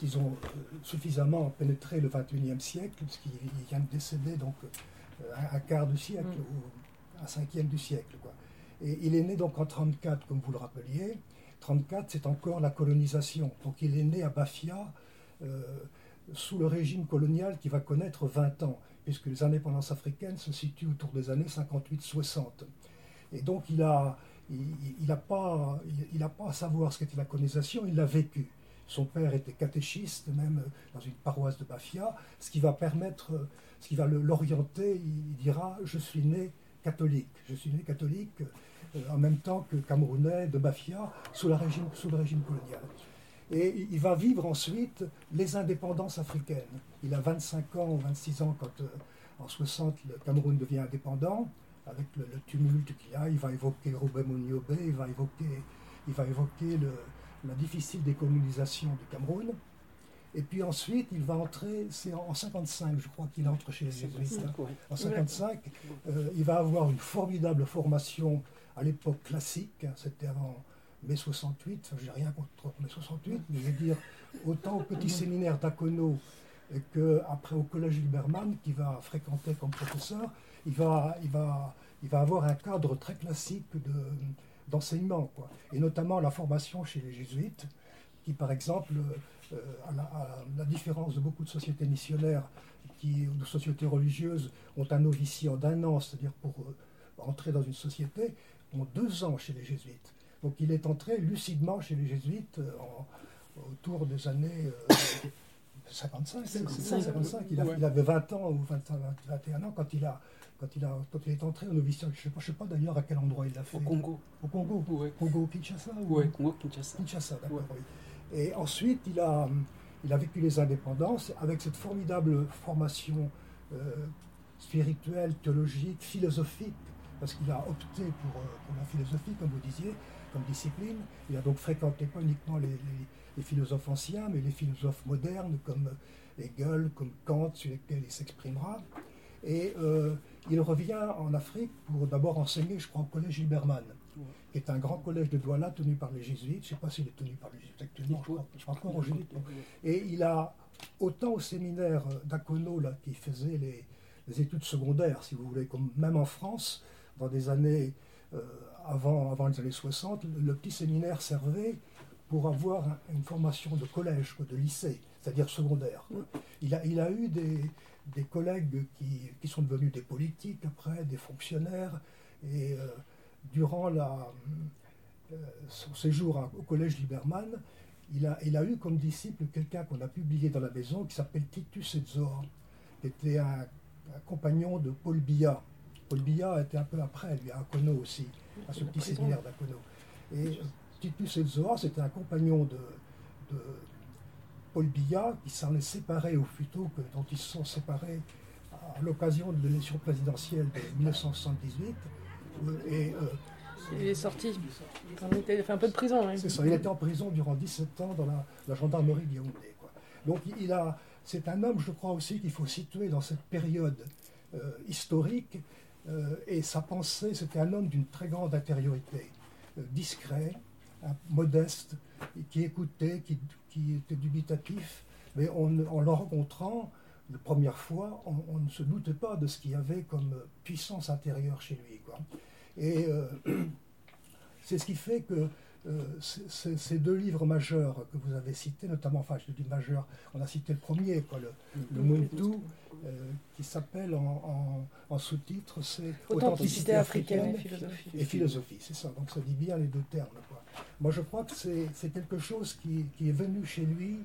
disons, suffisamment pénétré le XXIe siècle, puisqu'il vient de décéder donc un, quart de siècle, mm. ou un cinquième du siècle. Quoi. Et il est né donc en 1934, comme vous le rappeliez, 34, c'est encore la colonisation. Donc il est né à Bafia euh, sous le régime colonial qui va connaître 20 ans, puisque les indépendances africaines se situent autour des années 58-60. Et donc il n'a il, pas, il, pas à savoir ce qu'était la colonisation, il l'a vécu. Son père était catéchiste, même dans une paroisse de Bafia, ce qui va permettre, ce qui va l'orienter, il dira Je suis né catholique. Je suis né catholique en même temps que Camerounais de Bafia sous, la régime, sous le régime colonial. Et il va vivre ensuite les indépendances africaines. Il a 25 ans ou 26 ans quand, euh, en 60, le Cameroun devient indépendant, avec le, tumulte qu'il y a. Il va évoquer Robert Moniobe, il va évoquer, il va évoquer le, la difficile décolonisation du Cameroun. Et puis ensuite, il va entrer, c'est en 55, je crois qu'il entre chez les jésuites. Hein. En 55, euh, il va avoir une formidable formation à l'époque classique, hein, c'était avant mai 68, je n'ai rien contre mai 68, mais je veux dire, autant au petit séminaire d'Acono qu'après au collège Liberman, qui va fréquenter comme professeur, il va, il va, il va avoir un cadre très classique de, d'enseignement, quoi. et notamment la formation chez les jésuites, qui par exemple, euh, à, la, différence de beaucoup de sociétés missionnaires qui, ou de sociétés religieuses, ont un noviciat d'un an, c'est-à-dire pour euh, entrer dans une société, ont deux ans chez les jésuites. Donc il est entré lucidement chez les jésuites euh, en- autour des années euh, 55, 55, 55. Il, a- Ouais. il avait 20 ans ou 20 ans, 21 ans quand il, a, quand, il a, quand il est entré au noviciat. Je ne sais pas, d'ailleurs à quel endroit il l'a fait. Au Congo. Au Congo Ouais. Congo Kinshasa ou- Ouais, Congo Kinshasa. Kinshasa, d'accord, Ouais. oui. Et ensuite, il a, il a vécu les indépendances avec cette formidable formation euh, spirituelle, théologique, philosophique, parce qu'il a opté pour, euh, pour la philosophie, comme vous disiez, comme discipline. Il a donc fréquenté pas uniquement les, philosophes anciens, mais les philosophes modernes, comme Hegel, comme Kant, sur lesquels il s'exprimera. Et euh, il revient en Afrique pour d'abord enseigner, je crois, au collège Liberman, qui est un grand collège de Douala tenu par les jésuites. Je ne sais pas s'il est tenu par les jésuites actuellement, je crois, encore jésuites. Et il a, autant au séminaire d'Akono, là, qui faisait les études secondaires, si vous voulez, comme même en France, dans des années euh, avant, avant les années 60, le, petit séminaire servait pour avoir un- une formation de collège, de lycée, c'est-à-dire secondaire. quoi. Il, a, il a eu des, des collègues qui, qui sont devenus des politiques après, des fonctionnaires, et euh, durant la, euh, son séjour à- au collège Liberman, il a, il a eu comme disciple quelqu'un qu'on a publié dans la maison qui s'appelle Titus Edzor, qui était un, un compagnon de Paul Biya. Paul Biya était un peu après, lui, à Akono aussi, à ce petit séminaire d'Akono. Et euh, Titus Edzor, c'était un compagnon de, de Paul Biya qui s'en est séparé, plutôt que dont ils se sont séparés à l'occasion de l'élection présidentielle de 1978. Euh, Et euh, Il est sorti. Il était- fait un peu de prison. hein. c'est ça, il était en prison durant 17 ans dans la, la gendarmerie de Yaoundé. quoi. Donc il a, c'est un homme, je crois aussi, qu'il faut situer dans cette période euh, historique. Euh, et sa pensée, c'était un homme d'une très grande intériorité, euh, discret, modeste, qui écoutait, qui, était dubitatif. Mais on- en le rencontrant, la première fois, on, ne se doutait pas de ce qu'il y avait comme puissance intérieure chez lui. Et euh, c'est ce qui fait que ces- ces deux livres majeurs que vous avez cités, notamment, enfin je dis majeurs, on a cité le premier, quoi, le, le Muntu, euh, qui s'appelle en, en- en sous-titre, c'est Authenticité africaine et philosophie. et philosophie, c'est ça, donc ça dit bien les deux termes. quoi. Moi je crois que c'est quelque chose qui, qui est venu chez lui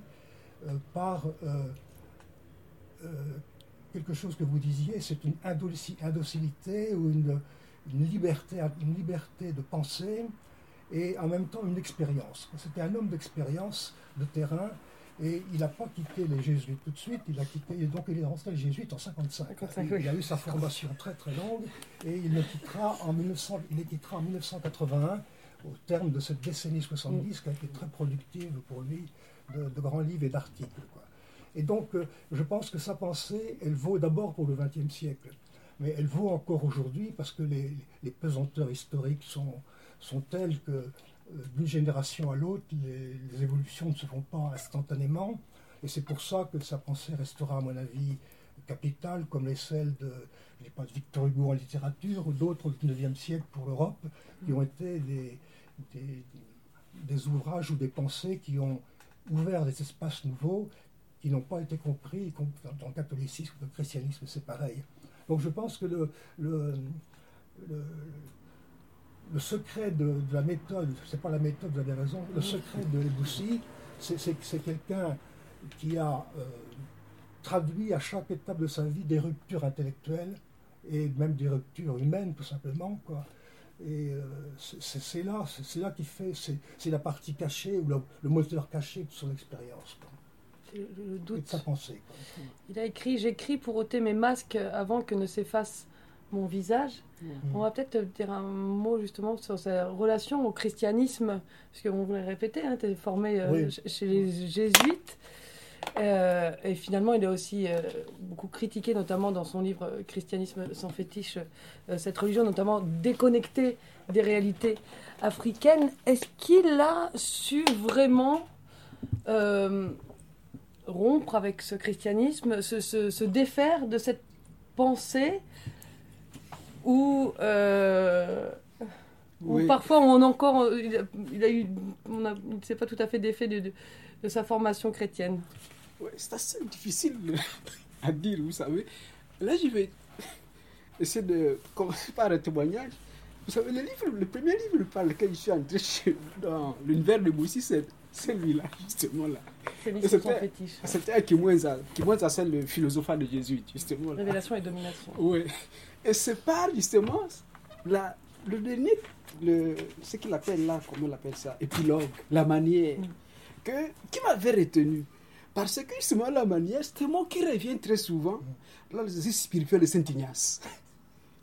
euh, par euh, euh, quelque chose que vous disiez, c'est une indocilité ou une, une liberté, une liberté de penser et en même temps une expérience. C'était un homme d'expérience, de terrain, et il n'a pas quitté les jésuites tout de suite, il a quitté, donc il est rentré les jésuites en 55. 55, il, a eu sa formation très très longue, et il le quittera en, 1900, il les quittera en 1981, au terme de cette décennie 70, qui a été très productive pour lui, de, de grands livres et d'articles. Et donc, euh, je pense que sa pensée, elle vaut d'abord pour le XXe siècle, mais elle vaut encore aujourd'hui parce que les, les pesanteurs historiques sont, sont telles que euh, d'une génération à l'autre, les, évolutions ne se font pas instantanément. Et c'est pour ça que sa pensée restera, à mon avis, capitale, comme les celles de, je sais pas, Victor Hugo en littérature ou d'autres du XIXe siècle pour l'Europe, qui ont été des, des, ouvrages ou des pensées qui ont ouvert des espaces nouveaux qui n'ont pas été compris com- dans le catholicisme, le christianisme, c'est pareil. Donc je pense que le, le, le secret de, de la méthode, c'est pas la méthode, vous avez raison, le secret de Boussi, c'est c'est que c'est quelqu'un qui a euh, traduit à chaque étape de sa vie des ruptures intellectuelles et même des ruptures humaines, tout simplement. Quoi. Et euh, c'est- là, c'est là qui fait, c'est la partie cachée ou le, le moteur caché de son expérience le, le et de doute. sa pensée. quoi. Il a écrit J'écris pour ôter mes masques avant que ne s'efface mon visage. On va peut-être dire un mot justement sur sa relation au christianisme, parce qu'on vous l'a répété, tu es formé euh, Oui. chez les jésuites. Euh, et finalement, il est aussi euh, beaucoup critiqué, notamment dans son livre Christianisme sans fétiche, cette religion notamment déconnectée des réalités africaines. Est-ce qu'il a su vraiment rompre avec ce christianisme, se, se- se défaire de cette pensée où, euh, où parfois on a encore, il a, il a eu, on a, il ne s'est pas tout à fait défait de, de- de sa formation chrétienne. Ouais, c'est assez difficile à dire, vous savez. Là, je vais essayer de commencer par un témoignage. Vous savez, le, livre, le premier livre par lequel je suis entré chez- dans l'univers de Boussi, c'est celui-là, justement là. C'était- fétiche. C'était un Kimwenza. Kimwenza, c'est le philosophe de Jésus, justement. là. Révélation et domination. Oui. Et c'est par justement la, le dernier, le, ce qu'il appelle là, comment on appelle ça, épilogue, la manière, que, qui m'avait retenu. Parce que justement, la manière, c'est un mot qui revient très souvent dans l'exercice spirituel de Saint Ignace.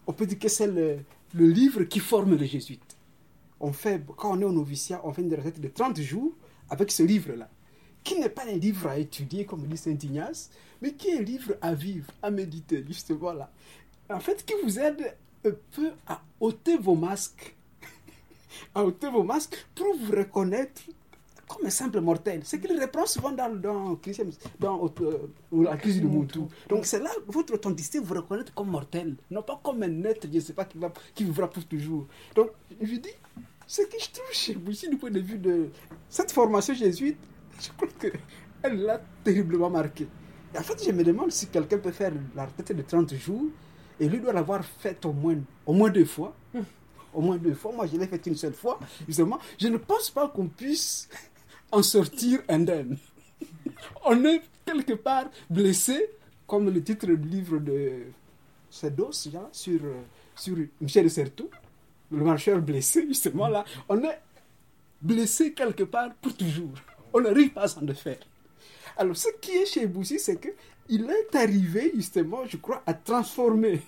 On peut dire que c'est le, le livre qui forme les jésuites. On fait, quand on est au noviciat, on fait une retraite de 30 jours avec ce livre-là, qui n'est pas un livre à étudier, comme dit Saint Ignace, mais qui est un livre à vivre, à méditer, justement là. En fait, qui vous aide un peu à ôter vos masques, à ôter vos masques pour vous reconnaître comme un simple mortel? C'est qu'il reprend souvent dans, dans, Christian- dans euh, la crise du Moutou. Donc c'est là votre authenticité, vous reconnaître comme mortel, non pas comme un être, je ne sais pas, qui, va, qui vivra pour toujours. Donc je dis, ce que je trouve chez Boussy du point de vue de cette formation jésuite, je crois qu'elle l'a terriblement marqué. Et en fait, je me demande si quelqu'un peut faire la retraite de 30 jours et lui doit l'avoir faite au moins, au moins deux fois. Au moins deux fois. Moi, je l'ai faite une seule fois. Justement, je ne pense pas qu'on puisse en sortir indemne. On est quelque part blessé, comme le titre du livre de Sedos, sur, sur Michel Certeau, le marcheur blessé, justement là. On est blessé quelque part pour toujours. On n'arrive pas à s'en défaire. Alors, ce qui est chez Boussy, c'est que il est arrivé, justement, je crois, à transformer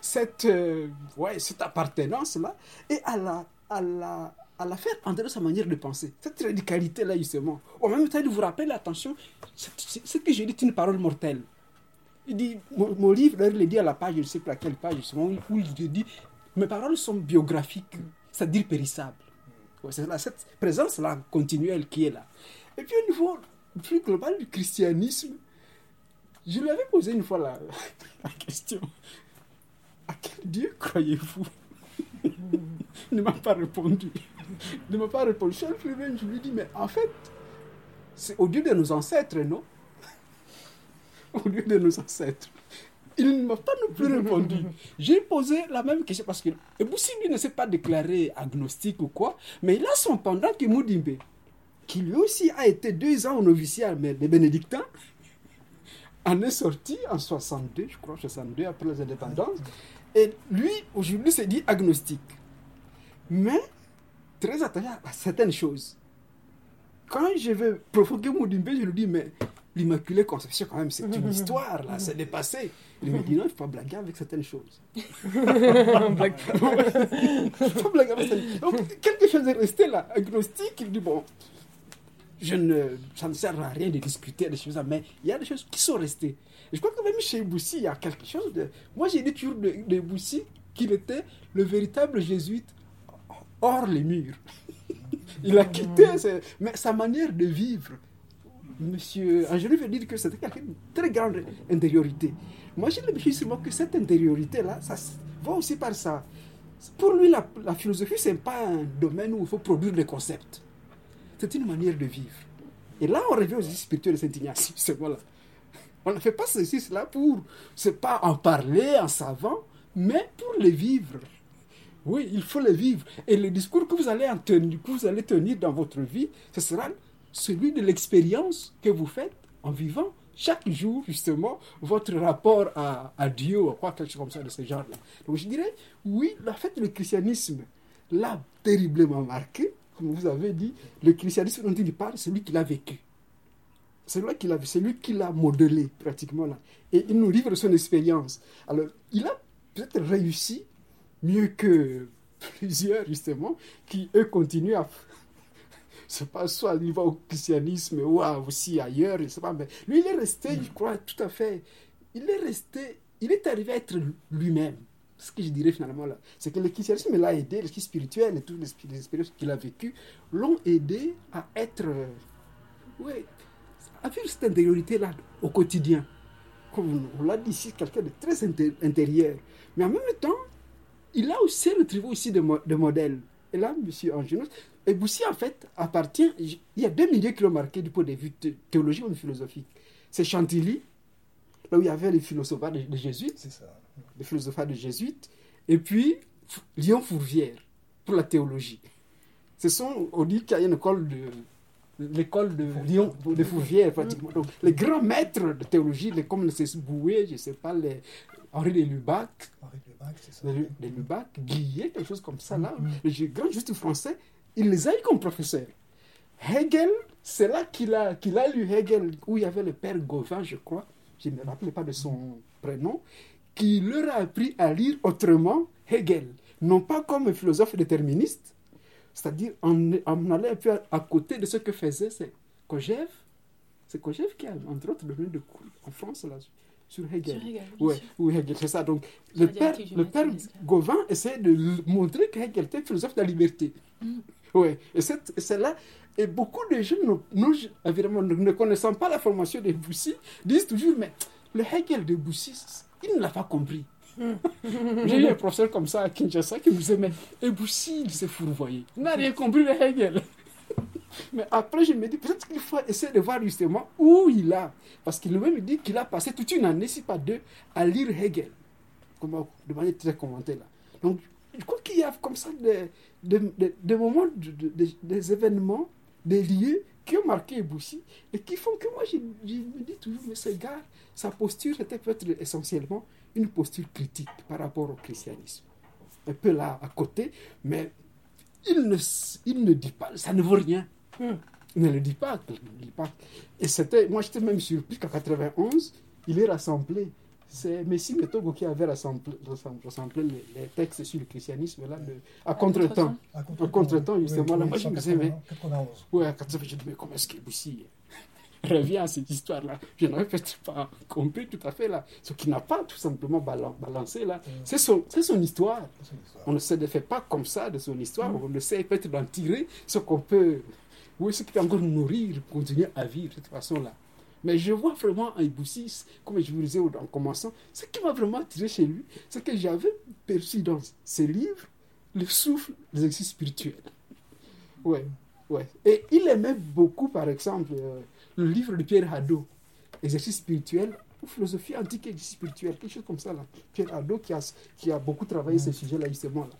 cette, euh, ouais, cette appartenance-là et à la, à, la, à la faire entrer dans sa manière de penser. Cette radicalité-là, justement. En même temps, il vous rappelle, attention, ce que je dis est une parole mortelle. Il dit, mon, livre, d'ailleurs, il est dit à la page, je ne sais plus à quelle page, justement, où il dit, mes paroles sont biographiques, c'est-à-dire périssables. C'est là, cette présence-là continuelle qui est là. Et puis au niveau plus global du christianisme, je lui avais posé une fois la, la question à quel Dieu croyez-vous? Il ne m'a pas répondu. Il ne m'a pas répondu. Je lui ai dit, mais en fait, c'est au Dieu de nos ancêtres, non? Au Dieu de nos ancêtres. Il ne m'a pas non plus répondu. J'ai posé la même question parce que Eboussi, lui, ne s'est pas déclaré agnostique ou quoi, mais il a son pendant qui Moudimbe, qui lui aussi a été deux ans au noviciat, mais des bénédictins, en est sorti en 62, je crois, 62, après les indépendances. Et lui, aujourd'hui, s'est dit agnostique. Mais, très attention à certaines choses. Quand je vais provoquer Moudimbe, je lui dis, mais l'Immaculée Conception, quand même, c'est une histoire, là, c'est dépassé. Il me dit, non, il ne faut pas blaguer avec certaines choses. On blague pas. Il faut pas blaguer avec certaines choses. Donc, quelque chose est resté là, agnostique. Il dit, bon, je ne, ça ne sert à rien de discuter des choses, mais il y a des choses qui sont restées. Et je crois que même chez Boussi, il y a quelque chose de. Moi, j'ai dit toujours de, de Boussi qu'il était le véritable jésuite hors les murs. Il a quitté, mais sa manière de vivre. Monsieur Angélou veut dire que c'était quelqu'un de très grande intériorité. Moi, j'ai l'impression seulement que cette intériorité-là, ça va aussi par ça. Pour lui, la, la philosophie, ce n'est pas un domaine où il faut produire des concepts. C'est une manière de vivre. Et là, on revient aux exercices spirituels de Saint-Ignace. C'est. On ne fait pas ces exercices-là pour, c'est pas en parler en savant, mais pour les vivre. Oui, il faut les vivre. Et le discours que vous allez, en tenir, vous allez tenir dans votre vie, ce sera celui de l'expérience que vous faites en vivant chaque jour, justement, votre rapport à, Dieu, ou quoi, quelque chose comme ça de ce genre-là. Donc je dirais, oui, la fête le christianisme l'a terriblement marqué. Comme vous avez dit, le christianisme dont il parle, c'est lui qui l'a vécu. C'est lui qui l'a c'est lui qui modelé pratiquement là. Et il nous livre son expérience. Alors, il a peut-être réussi mieux que plusieurs, justement, qui, eux, continuent à... C'est pas soit il va au christianisme ou aussi ailleurs, je sais pas, mais lui, il est resté, je crois, tout à fait... Il est resté... Il est arrivé à être lui-même. Ce que je dirais finalement là, c'est que le christianisme l'a aidé, l'esprit spirituel et toutes les expériences qu'il a vécues l'ont aidé à être... euh, ouais, à vivre cette intériorité-là au quotidien. Comme on l'a dit ici, quelqu'un de très inté- intérieur. Mais en même temps, il a aussi retrouvé aussi des, mo- des modèles. Et là, M. Angelos, et Boussi, en fait, appartient. Il y a deux milieux qui l'ont marqué du point de vue thé- théologique ou philosophique. C'est Chantilly, là où il y avait les philosophes des, des jésuites, C'est ça. les philosophes des jésuites, et puis Lyon Fourvière pour la théologie. Ce sont, on dit qu'il y a une école de l'école de Lyon, de Fourvière, pratiquement. Donc, les grands maîtres de théologie, les, comme les Boué, je ne sais pas, les Henri de Lubac, Henri de Lubac, c'est ça. les, les Lubac, Guillet, quelque chose comme ça, là, Mhm. les grands justes français, il les a eu comme professeurs. Hegel, c'est là qu'il a, qu'il a lu Hegel, où il y avait le père Gauvin, je crois, je ne me rappelle pas de son prénom, qui leur a appris à lire autrement Hegel, non pas comme un philosophe déterministe, c'est-à-dire en, allant un peu à, à côté de ce que faisait Kojève. C'est Kojève qui a, entre autres, donné de cours en France là, sur Hegel. Sur Hegel, Ouais, oui, Hegel, c'est ça. Donc, le père, le père. Gauvin essaie de montrer que Hegel était philosophe de la liberté. Mm. Ouais, et c'est et c'est là. Et beaucoup de jeunes, nous, nous, évidemment, ne ne connaissant pas la formation de Boussy, disent toujours Mais le Hegel de Boussy, il ne l'a pas compris. J'ai eu un professeur comme ça à Kinshasa qui me disait Mais et Boussy, il s'est fourvoyé. Il n'a rien compris de Hegel. Mais après, je me dis, peut-être qu'il faut essayer de voir justement où il a. Parce qu'il lui-même dit qu'il a passé toute une année, si pas deux, à lire Hegel. Comment, de manière très commentée là. Donc, je crois qu'il y a comme ça des, des, des- des moments, de- de- des- des événements, des lieux qui ont marqué Boussy et qui font que moi, je, je me dis toujours, mais ce gars, sa posture était peut-être essentiellement une posture critique par rapport au christianisme. Un peu là, à côté, mais il ne, il ne dit pas, ça ne vaut rien. Hmm. Il ne le dit pas. il ne le dit pas. Et c'était, moi j'étais même surpris qu'en 91, il est rassemblé. C'est Messi Metogo qui avait rassemblé, rassemblé, rassemblé les, les textes sur le christianisme là, de- à contre-temps. À contre-temps, justement, là, moi, je me disais, mais- 91. Ouais, à 91, je dis, mais comment est-ce que revient à cette histoire-là? Je n'avais peut-être pas compris tout à fait là. Ce qui n'a pas tout simplement balan- balancé là. C'est son, c'est son histoire. On ne se défait pas comme ça de son histoire. On essaie peut-être d'en tirer ce qu'on peut, oui, ce qui peut encore nous nourrir, continuer à vivre de cette façon-là. Mais je vois vraiment un Boussis, comme je vous le disais en commençant, ce qui m'a vraiment attiré chez lui, c'est que j'avais perçu dans ses livres le souffle des exercices spirituels. Ouais, ouais. Et il aimait beaucoup, par exemple, euh, le livre de Pierre Hadot, Exercices spirituels ou philosophie antique et spirituelle, quelque chose comme ça. Là. Pierre Hadot qui a, qui a beaucoup travaillé ce sujet-là, justement. Là.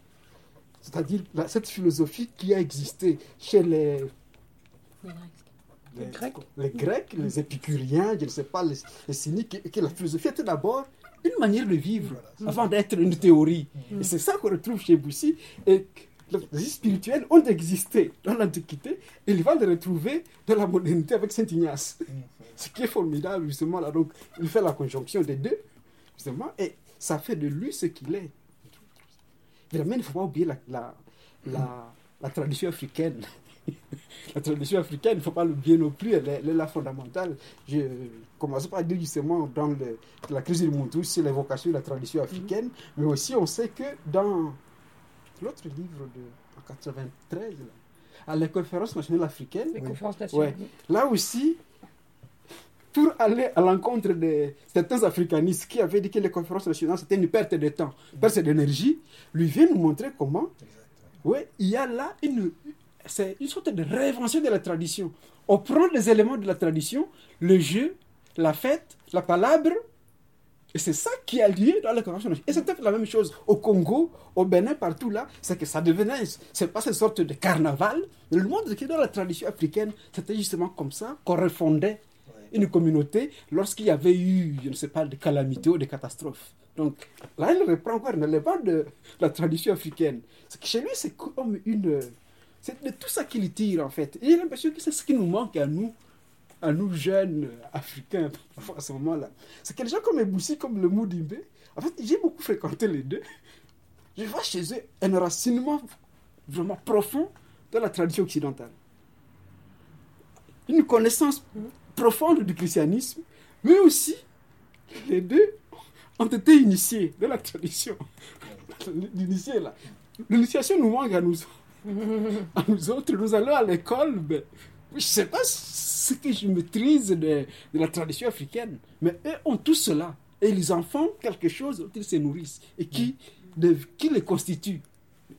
C'est-à-dire cette philosophie qui a existé chez les, Les Grecs. les Grecs, les épicuriens, je ne sais pas, les, les cyniques, et que la philosophie était d'abord une manière de vivre Voilà. avant d'être une théorie. Et c'est ça qu'on retrouve chez Boussy. Et les spirituels ont existé dans l'Antiquité et il va les retrouver dans la modernité avec Saint Ignace. Ce qui est formidable, justement, là. Donc, il fait la conjonction des deux, justement, et ça fait de lui ce qu'il est. Évidemment, il ne faut pas oublier la, la, la, la tradition africaine. la tradition africaine, il ne faut pas l'oublier non plus, elle est, elle est là fondamentale. Je commence par dire justement dans le- la crise du Montouche, c'est l'évocation de la tradition africaine, mais aussi on sait que dans l'autre livre de en 93, là, à la conférence nationale africaine, Oui. Là aussi, pour aller à l'encontre de certains africanistes qui avaient dit que les conférences nationales c'était une perte de temps, perte d'énergie, lui vient nous montrer comment, ouais, il y a là une, c'est une sorte de réinvention de la tradition. On prend les éléments de la tradition, le jeu, la fête, la palabre, et c'est ça qui a lieu dans conférences nationales. Et c'était la même chose au Congo, au Bénin, partout là, c'est que ça devenait, c'est pas cette sorte de carnaval. Le monde qui est dans la tradition africaine, c'était justement comme ça qu'on refondait une communauté lorsqu'il y avait eu, je ne sais pas, des calamités ou des catastrophes. Donc là, il reprend encore un élément de la tradition africaine. Chez lui, c'est comme une. C'est de tout ça qu'il tire en fait. Et j'ai l'impression que c'est ce qui nous manque à nous, à nous jeunes africains, à ce moment-là. C'est que les gens comme Eboussi, comme le Moudimbe, en fait, j'ai beaucoup fréquenté les deux. Je vois chez eux un enracinement vraiment profond de la tradition occidentale. Une connaissance profonde du christianisme, mais aussi les deux ont été initiés de la tradition. L'initiation nous manque à nous, nous autres. Nous allons à l'école, mais je ne sais pas ce que je maîtrise de, de la tradition africaine. Mais eux ont tout cela. Et ils en font quelque chose dont ils se nourrissent et qui, de- qui les constitue.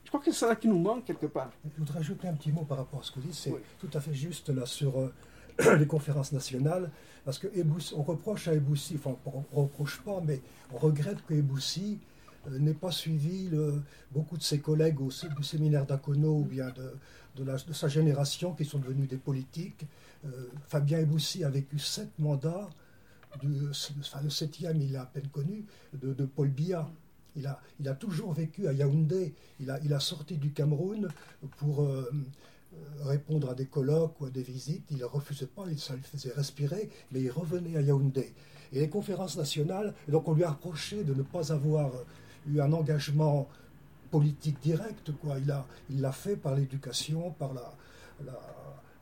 Je crois que c'est ça qui nous manque quelque part. Je voudrais ajouter un petit mot par rapport à ce que vous dites. C'est Oui. tout à fait juste là sur euh, les conférences nationales. Parce que Eboussi- on reproche à Eboussi, enfin on ne reproche pas, mais on regrette que Eboussi n'ait pas suivi beaucoup de ses collègues au, du séminaire d'Acono ou bien de, de, sa génération qui sont devenus des politiques. Fabien Eboussi a vécu sept mandats le septième, il a à peine connu, de, Paul Biya. Il a, il a, toujours vécu à Yaoundé. Il a, il a sorti du Cameroun pour euh, euh, répondre à des colloques ou à des visites. Il ne refusait pas, il, ça lui faisait respirer, mais il revenait à Yaoundé. Et les conférences nationales, donc on lui a reproché de ne pas avoir eu un engagement politique direct. Quoi. Il l'a il fait par l'éducation, par, la,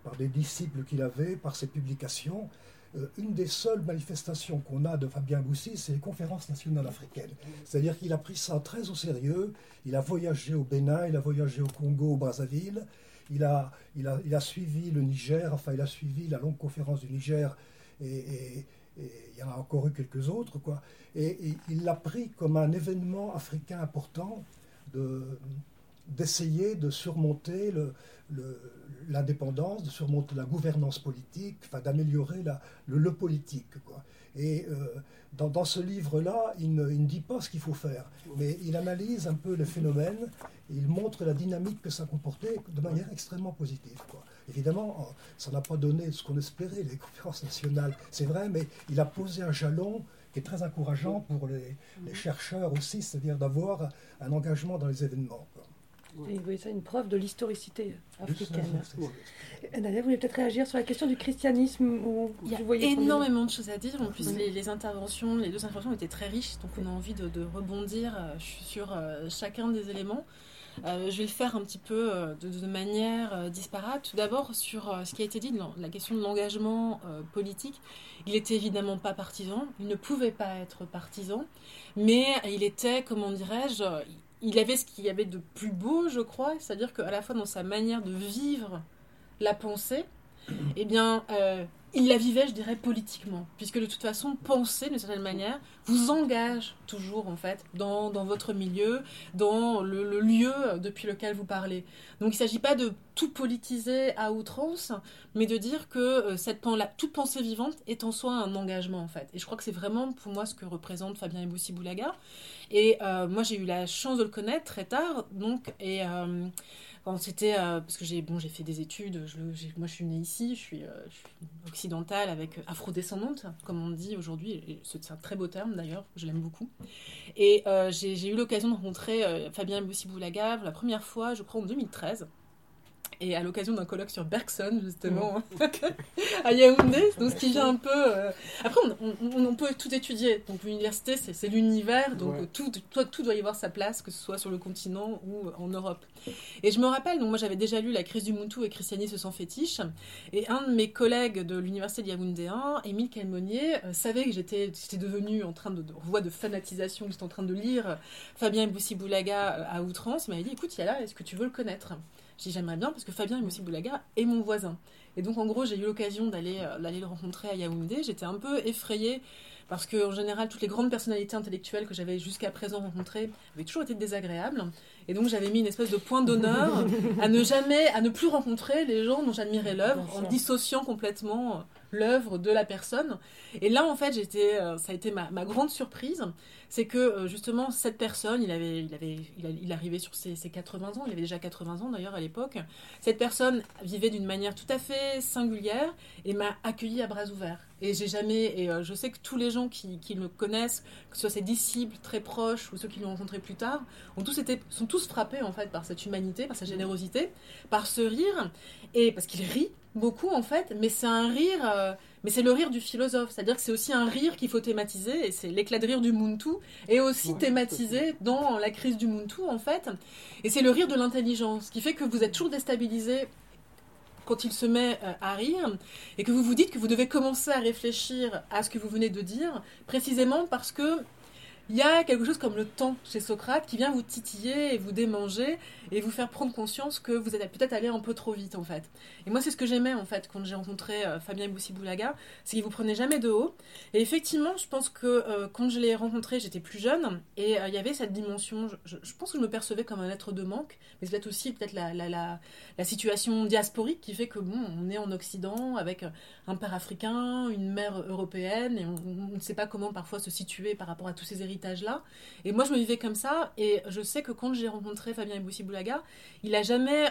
par des disciples qu'il avait, par ses publications. Euh, une des seules manifestations qu'on a de Fabien Boussy, c'est les conférences nationales africaines. C'est-à-dire qu'il a pris ça très au sérieux. Il a voyagé au Bénin, il a voyagé au Congo, au Brazzaville. Il a, il a, il a suivi le Niger, enfin il a suivi la longue conférence du Niger et, il y en a encore eu quelques autres. Quoi. Et, il l'a pris comme un événement africain important d'essayer de surmonter l'indépendance, de surmonter la gouvernance politique, enfin, d'améliorer le, politique. Quoi. Et euh, dans, dans, ce livre-là, il ne, il ne, dit pas ce qu'il faut faire, mais il analyse un peu le phénomène, il montre la dynamique que ça comportait de manière extrêmement positive. Quoi. Évidemment, euh, ça n'a pas donné ce qu'on espérait, les conférences nationales, c'est vrai, mais il a posé un jalon qui est très encourageant pour les, les chercheurs aussi, c'est-à-dire d'avoir un engagement dans les événements. Et vous voyez ça une preuve de l'historicité africaine. Nadia, vous voulez peut-être réagir sur la question du christianisme Il y a énormément de choses à dire. En plus, les, interventions, les deux interventions étaient très riches, donc on a envie de, rebondir euh, sur euh, chacun des éléments. Euh, je vais le faire un petit peu de, manière disparate. Tout d'abord, sur ce qui a été dit, la question de l'engagement politique. Il était évidemment pas partisan, il ne pouvait pas être partisan, mais il était, comment dirais-je, il avait ce qu'il y avait de plus beau, je crois, c'est-à-dire qu'à la fois dans sa manière de vivre la pensée, eh bien, euh, il la vivait, je dirais, politiquement, puisque de toute façon, penser d'une certaine manière vous engage toujours, en fait, dans, votre milieu, dans le, lieu depuis lequel vous parlez. Donc, il ne s'agit pas de tout politiser à outrance, mais de dire que euh, cette, toute pensée vivante est en soi un engagement, en fait. Et je crois que c'est vraiment, pour moi, ce que représente Fabien Eboussi-Boulaga. Et euh, moi, j'ai eu la chance de le connaître très tard, donc, et c'était euh, parce que j'ai bon j'ai fait des études je, moi je suis née ici je suis, euh, occidentale avec euh, afrodescendante comme on dit aujourd'hui c'est un très beau terme d'ailleurs je l'aime beaucoup. Et j'ai eu l'occasion de rencontrer Fabien Boussi-Boulaga la première fois je crois en 2013 et à l'occasion d'un colloque sur Bergson, justement, mm. à Yaoundé, donc ce qui vient un peu... Euh, après, on, peut tout étudier, donc l'université, c'est l'univers, donc tout, tout, doit y avoir sa place, que ce soit sur le continent ou en Europe. Et je me rappelle, donc moi j'avais déjà lu La crise du Muntu et Christianisme sans fétiche, et un de mes collègues de l'université de Yaoundé 1, Émile Calmonier, euh, savait que j'étais devenue en train de, de voie de fanatisation, j'étais en train de lire Fabien Boussi-Boulaga euh, à outrance, il m'avait dit, écoute, il y a là, est-ce que tu veux le connaître? J'ai j'aimerais bien parce que Fabien Moussi Boulaga est mon voisin. Et donc en gros j'ai eu l'occasion d'aller euh, le rencontrer à Yaoundé. J'étais un peu effrayée parce qu'en général toutes les grandes personnalités intellectuelles que j'avais jusqu'à présent rencontrées avaient toujours été désagréables. Et donc j'avais mis une espèce de point d'honneur à ne jamais, à ne plus rencontrer les gens dont j'admirais l'œuvre en dissociant complètement euh, l'œuvre de la personne. Et là, en fait, j'étais, euh, ça a été ma, grande surprise, c'est que euh, justement cette personne, il avait, il avait, il, arrivait sur ses, 80 ans, il avait déjà 80 ans d'ailleurs à l'époque. Cette personne vivait d'une manière tout à fait singulière et m'a accueilli à bras ouverts. Et j'ai jamais, et euh, je sais que tous les gens qui, qui, le connaissent, que ce soit ses disciples très proches ou ceux qui l'ont rencontré plus tard, ont tous sont tous frappés en fait par cette humanité, par sa générosité, par ce rire, et parce qu'il rit beaucoup en fait, mais c'est un rire, euh, mais c'est le rire du philosophe, c'est-à-dire que c'est aussi un rire qu'il faut thématiser, et c'est l'éclat de rire du Muntu, et aussi thématisé dans la crise du Muntu en fait, et c'est le rire de l'intelligence, ce qui fait que vous êtes toujours déstabilisé quand il se met euh, à rire, et que vous vous dites que vous devez commencer à réfléchir à ce que vous venez de dire, précisément parce que il y a quelque chose comme le temps chez Socrate qui vient vous titiller et vous démanger et vous faire prendre conscience que vous êtes peut-être allé un peu trop vite en fait. Et moi c'est ce que j'aimais en fait quand j'ai rencontré euh, Fabien Boussi-Boulaga, c'est qu'il vous prenait jamais de haut. Et effectivement, je pense que euh, quand je l'ai rencontré, j'étais plus jeune et euh, il y avait cette dimension. Je, pense que je me percevais comme un être de manque, mais c'est peut-être aussi peut-être la, situation diasporique qui fait que bon, on est en Occident avec un père africain, une mère européenne et on, on ne sait pas comment parfois se situer par rapport à tous ces héritages héritage-là. Et moi, je me vivais comme ça. Et je sais que quand j'ai rencontré Fabien Eboussi-Boulaga, il a jamais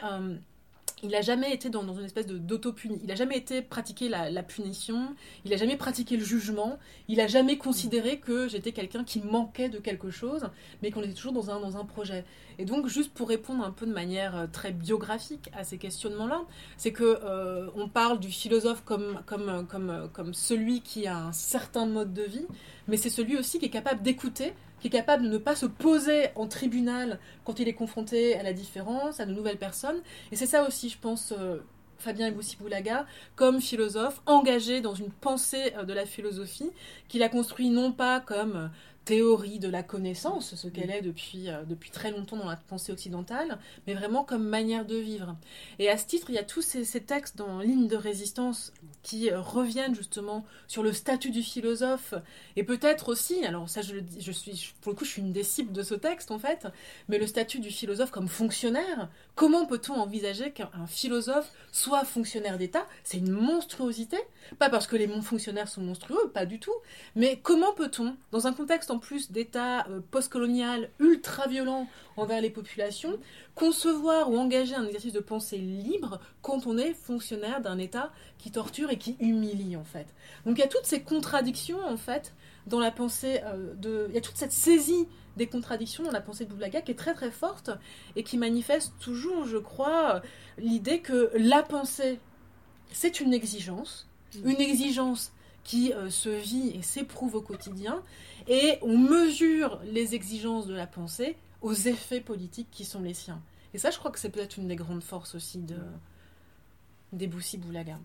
il n'a jamais été dans, une espèce d'auto-puni. Il n'a jamais été pratiqué la, punition. Il n'a jamais pratiqué le jugement. Il n'a jamais considéré que j'étais quelqu'un qui manquait de quelque chose, mais qu'on était toujours dans un, dans un projet. Et donc, juste pour répondre un peu de manière euh, très biographique à ces questionnements-là, c'est que euh, on parle du philosophe comme, comme, comme, comme celui qui a un certain mode de vie, mais c'est celui aussi qui est capable d'écouter qui est capable de ne pas se poser en tribunal quand il est confronté à la différence, à de nouvelles personnes. Et c'est ça aussi, je pense, euh, Fabien Eboussi-Boulaga, comme philosophe engagé dans une pensée euh, de la philosophie, qu'il a construit non pas comme théorie de la connaissance, ce qu'elle est depuis, euh, depuis très longtemps dans la pensée occidentale, mais vraiment comme manière de vivre. Et à ce titre, il y a tous ces, textes dans Ligne de résistance qui euh, reviennent justement sur le statut du philosophe, et peut-être aussi, alors ça je, je suis, pour le coup je suis une des cibles de ce texte en fait, mais le statut du philosophe comme fonctionnaire, comment peut-on envisager qu'un philosophe soit fonctionnaire d'État? C'est une monstruosité, pas parce que les fonctionnaires sont monstrueux, pas du tout, mais comment peut-on, dans un contexte en plus d'État euh, postcolonial ultra violent envers les populations, concevoir ou engager un exercice de pensée libre quand on est fonctionnaire d'un État qui torture et qui humilie en fait. Donc il y a toutes ces contradictions en fait dans la pensée euh, de... Il y a toute cette saisie des contradictions dans la pensée de Boublaga qui est très très forte et qui manifeste toujours, je crois, l'idée que la pensée, c'est une exigence, une exigence qui euh, se vit et s'éprouve au quotidien, et on mesure les exigences de la pensée aux effets politiques qui sont les siens. Et ça, je crois que c'est peut-être une des grandes forces aussi de Boussi Boulaga.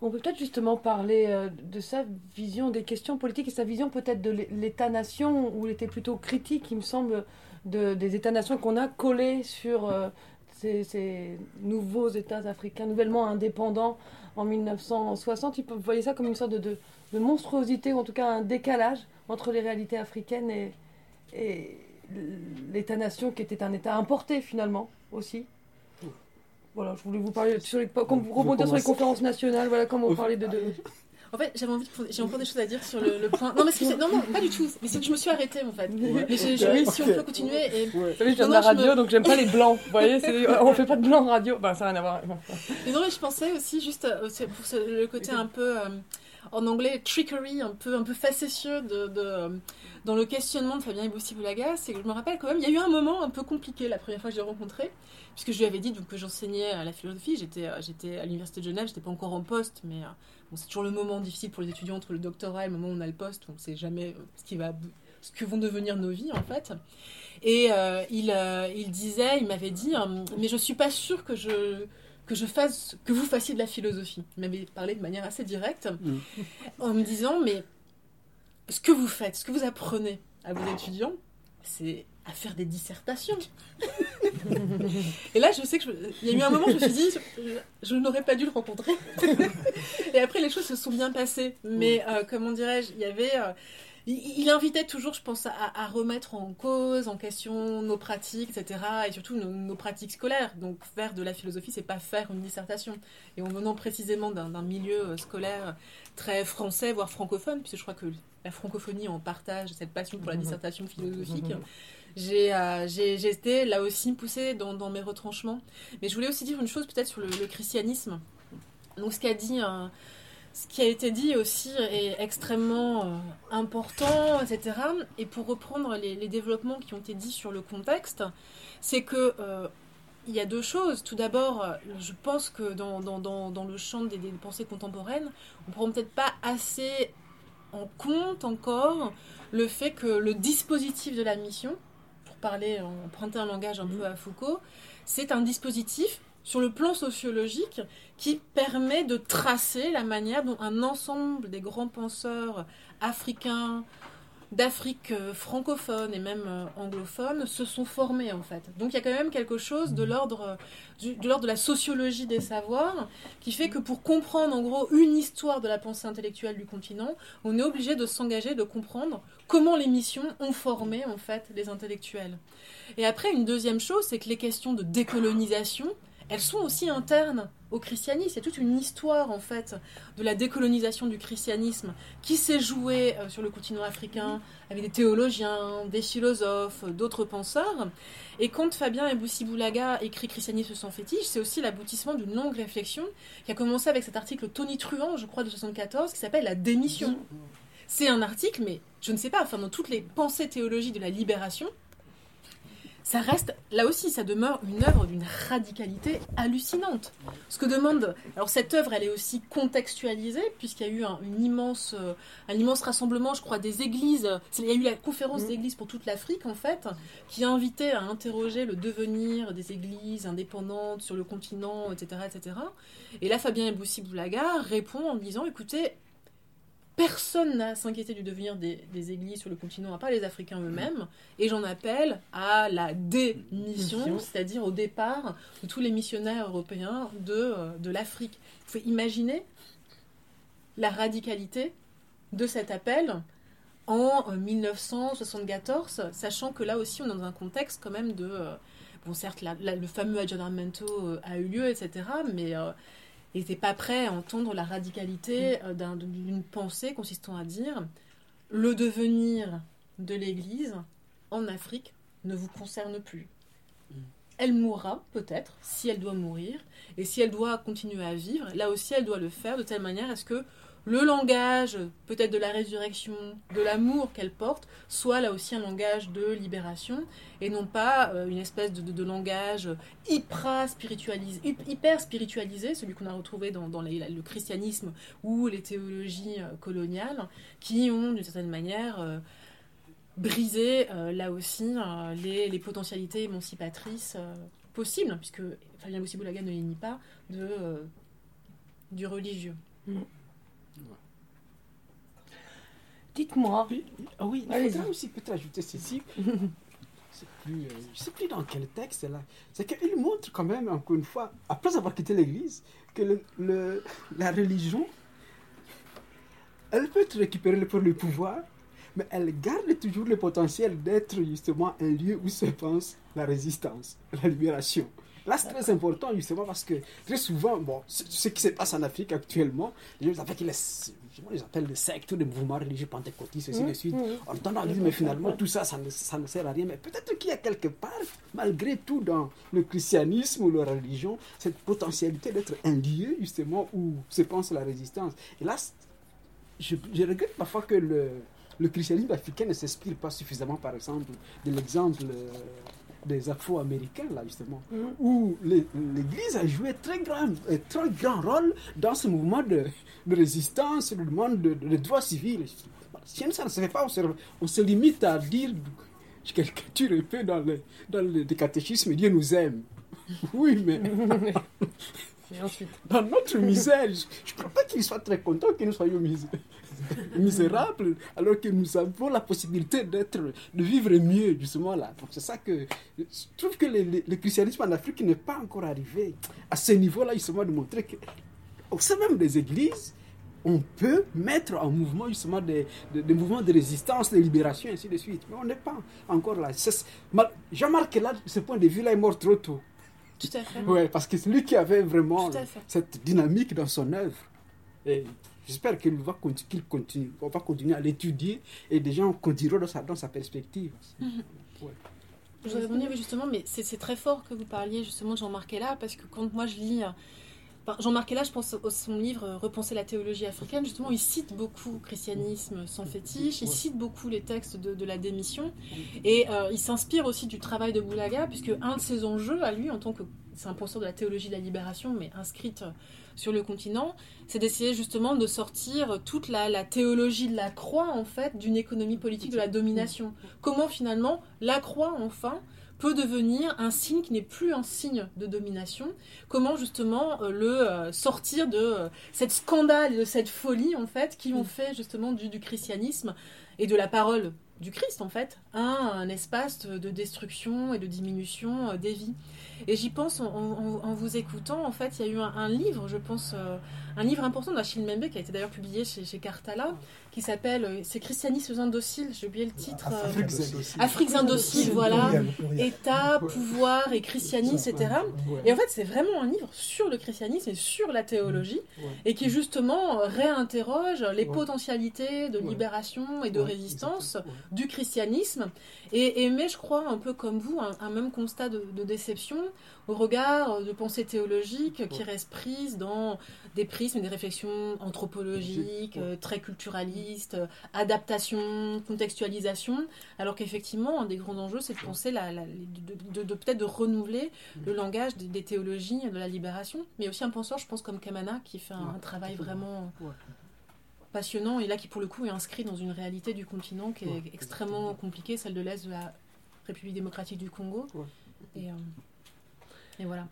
On peut peut-être justement parler euh, de sa vision des questions politiques et sa vision peut-être de l'État-nation, où il était plutôt critique, il me semble, de, des États-nations qu'on a collés sur euh, ces, nouveaux États africains, nouvellement indépendants en 1960. Vous voyez ça comme une sorte de, de monstruosité, ou en tout cas un décalage entre les réalités africaines et, et l'État-nation qui était un État importé finalement aussi. Voilà, je voulais vous parler sur les, comme vous rebondir sur les conférences nationales, voilà comment on parlait de, de... En fait, j'avais envie, j'ai encore des choses à dire sur le, point. Non, mais non, non, pas du tout. Mais c'est que je me suis arrêtée en fait. Mais je, je, si on peut continuer. Et... Vous savez, je viens de la radio, donc j'aime pas les blancs. Vous voyez, on fait pas de blanc radio. Bah, ça n'a rien à voir. Mais non, mais je pensais aussi juste euh, pour le côté un peu. Euh, en anglais trickery, un peu, un peu facétieux de, de dans le questionnement de Fabien Eboussi-Boulaga, c'est que je me rappelle quand même, il y a eu un moment un peu compliqué la première fois que je l'ai rencontré, puisque je lui avais dit donc, que j'enseignais à la philosophie, j'étais, euh, j'étais à l'université de Genève, j'étais pas encore en poste, mais euh, bon, c'est toujours le moment difficile pour les étudiants entre le doctorat et le moment où on a le poste, on ne sait jamais euh, ce, qui va, ce que vont devenir nos vies en fait. Et il, il disait, il m'avait dit, mais je suis pas sûr que je que je fasse, que vous fassiez de la philosophie. Il m'avait parlé de manière assez directe, mm. en me disant, mais ce que vous faites, ce que vous apprenez à vos étudiants, c'est à faire des dissertations. et là, je sais que il y a eu un moment, je me suis dit, je, n'aurais pas dû le rencontrer. et après, les choses se sont bien passées. Mais euh, comment dirais-je, il y avait, euh, il, invitait toujours, je pense, à, remettre en cause, en question nos pratiques, etc. Et surtout nos, pratiques scolaires. Donc faire de la philosophie, c'est pas faire une dissertation. Et en venant précisément d'un milieu euh, scolaire très français, voire francophone, puisque je crois que la francophonie en partage cette passion pour la mhm. dissertation philosophique. Mhm. Euh, j'ai été là aussi poussée dans, mes retranchements. Mais je voulais aussi dire une chose peut-être sur le, christianisme. Donc ce qu'a dit... Euh, ce qui a été dit aussi est extrêmement euh, important, etc. Et pour reprendre les, développements qui ont été dits sur le contexte, c'est que euh, il y a deux choses. Tout d'abord, je pense que dans, dans, le champ des, pensées contemporaines, on ne prend peut-être pas assez en compte encore le fait que le dispositif de la mission, parler, emprunter un langage un peu à Foucault, c'est un dispositif sur le plan sociologique qui permet de tracer la manière dont un ensemble des grands penseurs africains, d'Afrique euh, francophone et même euh, anglophone se sont formés en fait. Donc il y a quand même quelque chose de l'ordre de l'ordre de la sociologie des savoirs qui fait que pour comprendre en gros une histoire de la pensée intellectuelle du continent, on est obligé de s'engager, de comprendre comment les missions ont formé en fait les intellectuels. Et après une deuxième chose, c'est que les questions de décolonisation elles sont aussi internes au christianisme. C'est toute une histoire en fait de la décolonisation du christianisme qui s'est jouée euh, sur le continent africain avec des théologiens, des philosophes, d'autres penseurs. Et quand Fabien Ebousi-Boulaga écrit Christianisme sans fétiche, c'est aussi l'aboutissement d'une longue réflexion qui a commencé avec cet article Tony Truant, je crois, de 74, qui s'appelle La démission. C'est un article, mais je ne sais pas, enfin, dans toutes les pensées théologiques de la libération, ça reste, là aussi, ça demeure une œuvre d'une radicalité hallucinante. Ce que demande, alors cette œuvre, elle est aussi contextualisée, puisqu'il y a eu un, immense, euh, un immense rassemblement, je crois, des églises. Il y a eu la conférence des églises pour toute l'Afrique, en fait, qui a invité à interroger le devenir des églises indépendantes sur le continent, etc. etc. Et là, Fabien Eboussi Boulaga répond en disant, écoutez, Personne n'a s'inquiété du devenir des, églises sur le continent, à part les Africains eux-mêmes. Et j'en appelle à la démission, c'est-à-dire au départ de tous les missionnaires européens de, euh, de l'Afrique. Vous pouvez imaginer la radicalité de cet appel en 1974, euh, sachant que là aussi on est dans un contexte quand même de... Euh, bon certes, le fameux aggiornamento a eu lieu, etc., mais n'était pas prêt à entendre la radicalité mm. euh, d'une pensée consistant à dire le devenir de l'Église en Afrique ne vous concerne plus. Mm. Elle mourra peut-être si elle doit mourir, et si elle doit continuer à vivre, là aussi elle doit le faire de telle manière à ce que le langage, peut-être de la résurrection, de l'amour qu'elle porte, soit là aussi un langage de libération, et non pas euh, une espèce de, langage hyper spiritualisé, hyper spiritualisé celui qu'on a retrouvé dans, le christianisme ou les théologies euh, coloniales, qui ont d'une certaine manière euh, brisé là aussi les, potentialités émancipatrices possibles, puisque Fabien Boussi-Boulaga ne les nie pas, du religieux. Mm. Dites-moi. Ah oui, il faudrait aussi peut-être ajouter ceci. Plus, euh, je ne sais plus dans quel texte là. C'est qu'il montre quand même, encore une fois, après avoir quitté l'Église, que le, la religion, elle peut être récupérée pour le pouvoir, mais elle garde toujours le potentiel d'être justement un lieu où se pense la résistance, la libération. Là, c'est très important, justement, parce que très souvent, bon, ce qui se passe en Afrique actuellement, les gens les, les appellent des sectes, des mouvements religieux pentecôtistes, ainsi de mmh, suite. Mmh. On entend dire, mais finalement, tout ça, ça ne, ça ne sert à rien. Mais peut-être qu'il y a quelque part, malgré tout, dans le christianisme ou la religion, cette potentialité d'être un lieu, justement, où se pense la résistance. Et là, je, je regrette parfois que le, le christianisme africain ne s'inspire pas suffisamment, par exemple, de l'exemple. Euh, des Afro-Américains, là, justement, mm. où l'Église a joué très grand, un très grand rôle dans ce mouvement de, résistance, le mouvement de, droits civils. Si ça ne se fait pas, on se, limite à dire, tu peu dans le, dans le catéchisme, Dieu nous aime. Oui, mais. Dans notre misère, je ne crois pas qu'il soit très content que nous soyons misérables misérable, alors que nous avons la possibilité d'être, de vivre mieux, justement là. Donc c'est ça que je trouve que le, christianisme en Afrique n'est pas encore arrivé à ce niveau-là, justement, de montrer que, au sein même des églises, on peut mettre en mouvement justement des, des, mouvements de résistance, de libération, ainsi de suite. Mais on n'est pas encore là. Jean-Marc, là, ce point de vue-là, est mort trop tôt. Tout à fait. Ouais, parce que c'est lui qui avait vraiment cette dynamique dans son œuvre. Et J'espère qu'il va, qu'il continue, on va continuer à l'étudier et des gens continueront dans sa, dans sa perspective. Mhm. Je voudrais revenir justement, mais c'est très fort que vous parliez justement de Jean-Marc là, parce que quand moi je lis euh, Jean-Marc là, je pense à son livre euh, Repenser la théologie africaine, justement, il cite beaucoup christianisme sans fétiche, il cite beaucoup les textes de, la démission, et euh, il s'inspire aussi du travail de Boulaga, puisque un de ses enjeux à lui, en tant que c'est un penseur de la théologie de la libération, mais inscrite sur le continent, c'est d'essayer justement de sortir toute la, théologie de la croix, en fait, d'une économie politique de la domination. Comment finalement la croix, enfin, peut devenir un signe qui n'est plus un signe de domination? Comment justement euh, le euh, sortir de euh, cette scandale, de cette folie en fait, qui ont fait justement du, du christianisme et de la parole? Du Christ en fait à un espace de destruction et de diminution euh, des vies. Et j'y pense en, vous écoutant, en fait, il y a eu un, un livre, je pense, euh, un livre important d'Achille Mbembe qui a été d'ailleurs publié chez, chez Cartala, qui s'appelle euh, C'est Christianisme indocile, j'ai oublié le titre. euh, Afrique indocile, voilà. État, pouvoir et christianisme, etc. Et en fait, c'est vraiment un livre sur le christianisme et sur la théologie, et qui justement réinterroge les potentialités de libération et de résistance du christianisme, et, et mais je crois un peu comme vous, un, un même constat de, de déception au regard de pensées théologiques qui restent prises dans des prismes, des réflexions anthropologiques, euh, très culturalistes, euh, adaptation, contextualisation, alors qu'effectivement, un des grands enjeux, c'est de penser la, la- de, de- de- peut-être de renouveler le langage des, des théologies de la libération, mais aussi un penseur, je pense, comme Kamana, qui fait un, travail vraiment Ouais. passionnant et là qui, pour le coup, est inscrit dans une réalité du continent qui est extrêmement compliquée, celle de l'Est de la République démocratique du Congo. Et, euh, et voilà.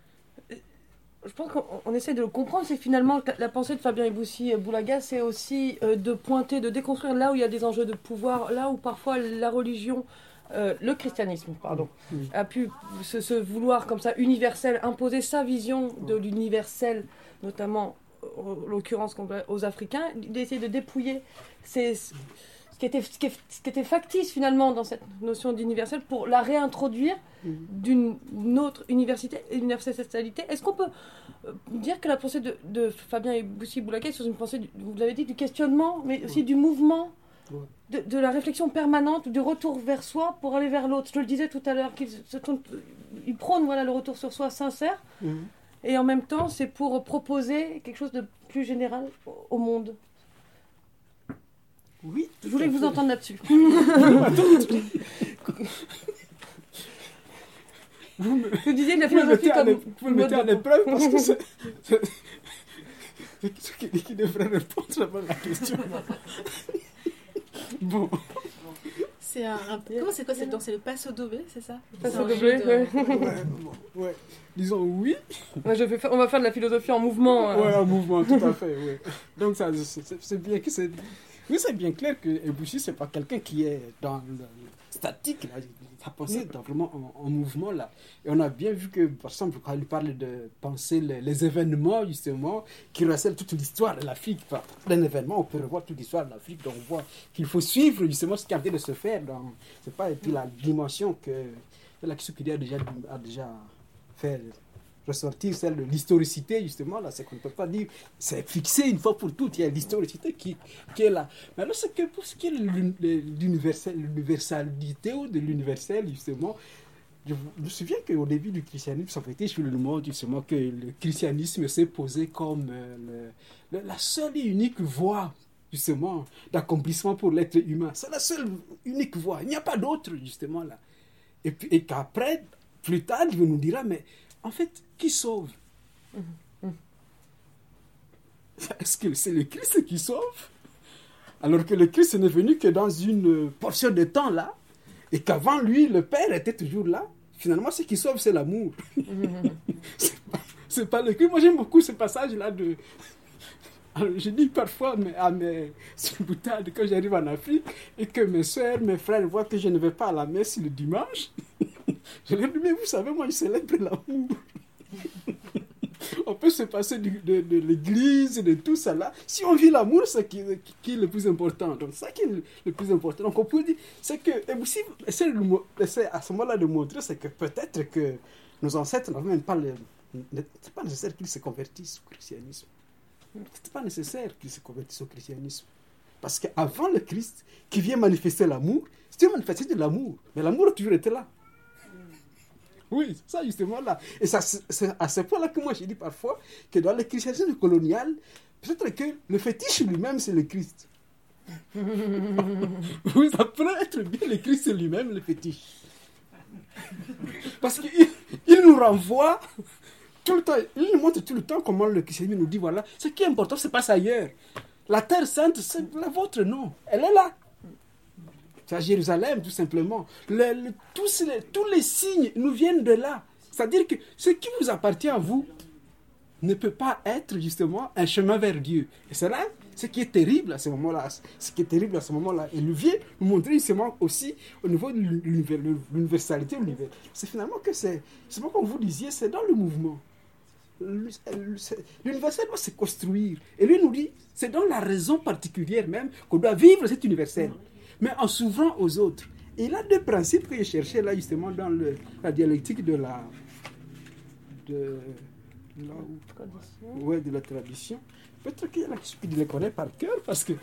Je pense qu'on on essaie de le comprendre, c'est finalement la pensée de Fabien Eboussi Boulaga, c'est aussi euh, de pointer, de déconstruire là où il y a des enjeux de pouvoir, là où parfois la religion, euh, le christianisme, pardon, a pu se, se vouloir comme ça universel, imposer sa vision de l'universel, notamment en l'occurrence aux Africains, d'essayer de dépouiller ces, ce, qui était, ce, qui est- ce qui était factice finalement dans cette notion d'universel pour la réintroduire Mm. d'une autre université, universalité. Est-ce qu'on peut euh, dire que la pensée de, de Fabien et Boussi Boulaga est sur une pensée, du- vous l'avez dit, du questionnement, mais aussi Ouais. du mouvement, Ouais. de, de la réflexion permanente, du retour vers soi pour aller vers l'autre? Je le disais tout à l'heure, qu'ils ils prônent voilà, le retour sur soi sincère, Mhm. et en même temps, c'est pour proposer quelque chose de plus général au monde. Oui. Je voulais vous entendre là-dessus. Vous me, Vous disiez de la vous me philosophie à comme... vous me mettez à l'épreuve parce que c'est. c'est- c'est ce qui, qui devrait répondre à la question. Bon. C'est un, un- Comment c'est quoi cette danse? C'est le passo doble, c'est ça? Passo de- ouais. Ouais, bon, ouais. Disons oui. Ouais, je vais faire- on va faire de la philosophie en mouvement. euh. Ouais, un mouvement, tout à fait. Ouais. Donc, ça, c'est bien que c'est. Oui, c'est bien clair que Ebouchi, c'est pas quelqu'un qui est dans le, statique. Là. Sa pensée est vraiment en, en mouvement. là. Et on a bien vu que, par exemple, quand il parle de penser les, les événements, justement, qui recèlent toute l'histoire de l'Afrique. Par un événement, on peut revoir toute l'histoire de l'Afrique. Donc, on voit qu'il faut suivre, justement, ce qui est en train de se faire. Dans, c'est pas, et puis la dimension que. La Kisukiri a déjà, a déjà fait ressortir celle de l'historicité, justement, là, c'est qu'on ne peut pas dire, c'est fixé une fois pour toutes, il y a l'historicité qui, qui est là. Mais alors, c'est que pour ce qui est de l'universalité ou de l'universel, justement, je me souviens qu'au début du christianisme, ça fait sur le monde, justement, que le christianisme s'est posé comme euh, la seule et unique voie, justement, d'accomplissement pour l'être humain. C'est la seule unique voie. Il n'y a pas d'autre, justement, là. Et, et qu'après, plus tard, il nous dira, mais en fait, qui sauve? Est-ce que c'est le Christ qui sauve? Alors que le Christ n'est venu que dans une portion de temps là, et qu'avant lui, le Père était toujours là. Finalement, ce qui sauve, c'est l'amour. c'est pas, pas le Christ. Moi, j'aime beaucoup ce passage-là de. Alors, je dis parfois mais, à mes boutades quand j'arrive en Afrique et que mes soeurs, mes frères voient que je ne vais pas à la messe le dimanche. Je leur dis, mais vous savez, moi, je célèbre l'amour. on peut se passer de, l'église, de tout ça là. Si on vit l'amour, c'est qui, qui- est le plus important. Donc, c'est ça qui est le, plus important. Donc, on peut dire, c'est que, et aussi, essayer à ce moment-là de montrer, c'est que peut-être que nos ancêtres n'avaient même pas le. C'est pas nécessaire qu'ils se convertissent au christianisme. C'était pas nécessaire qu'ils se convertissent au christianisme. Parce qu'avant le Christ, qui vient manifester l'amour, c'était une manifestation de l'amour. Mais l'amour a toujours été là. Oui, c'est ça justement là. Et c'est à ce point-là que moi j'ai dit parfois que dans le christianisme colonial, peut-être que le fétiche lui-même c'est le Christ. oui, ça pourrait être bien le Christ lui-même le fétiche. Parce qu'il il nous renvoie tout le temps, il nous montre tout le temps comment le christianisme nous dit voilà, ce qui est important, c'est pas ailleurs. La terre sainte, c'est la vôtre, non. Elle est là. C'est à Jérusalem, tout simplement. Le- le- tous, les, signes nous viennent de là. C'est-à-dire que ce qui vous appartient à vous ne peut pas être justement un chemin vers Dieu. Et c'est là Ce qui est terrible à ce moment-là, ce qui est terrible à ce moment-là, et lui vient nous montrer justement aussi au niveau de l'universalité, c'est finalement que c'est, c'est comme vous disiez, c'est dans le mouvement. L'universel doit se construire. Et lui nous dit, c'est dans la raison particulière même qu'on doit vivre cet universel, mais en s'ouvrant aux autres. Et il a deux principes que je cherchais là justement dans le, la dialectique de la... De, ouais, de la tradition. Peut-être qu'il y en a qui les connaît par cœur parce que.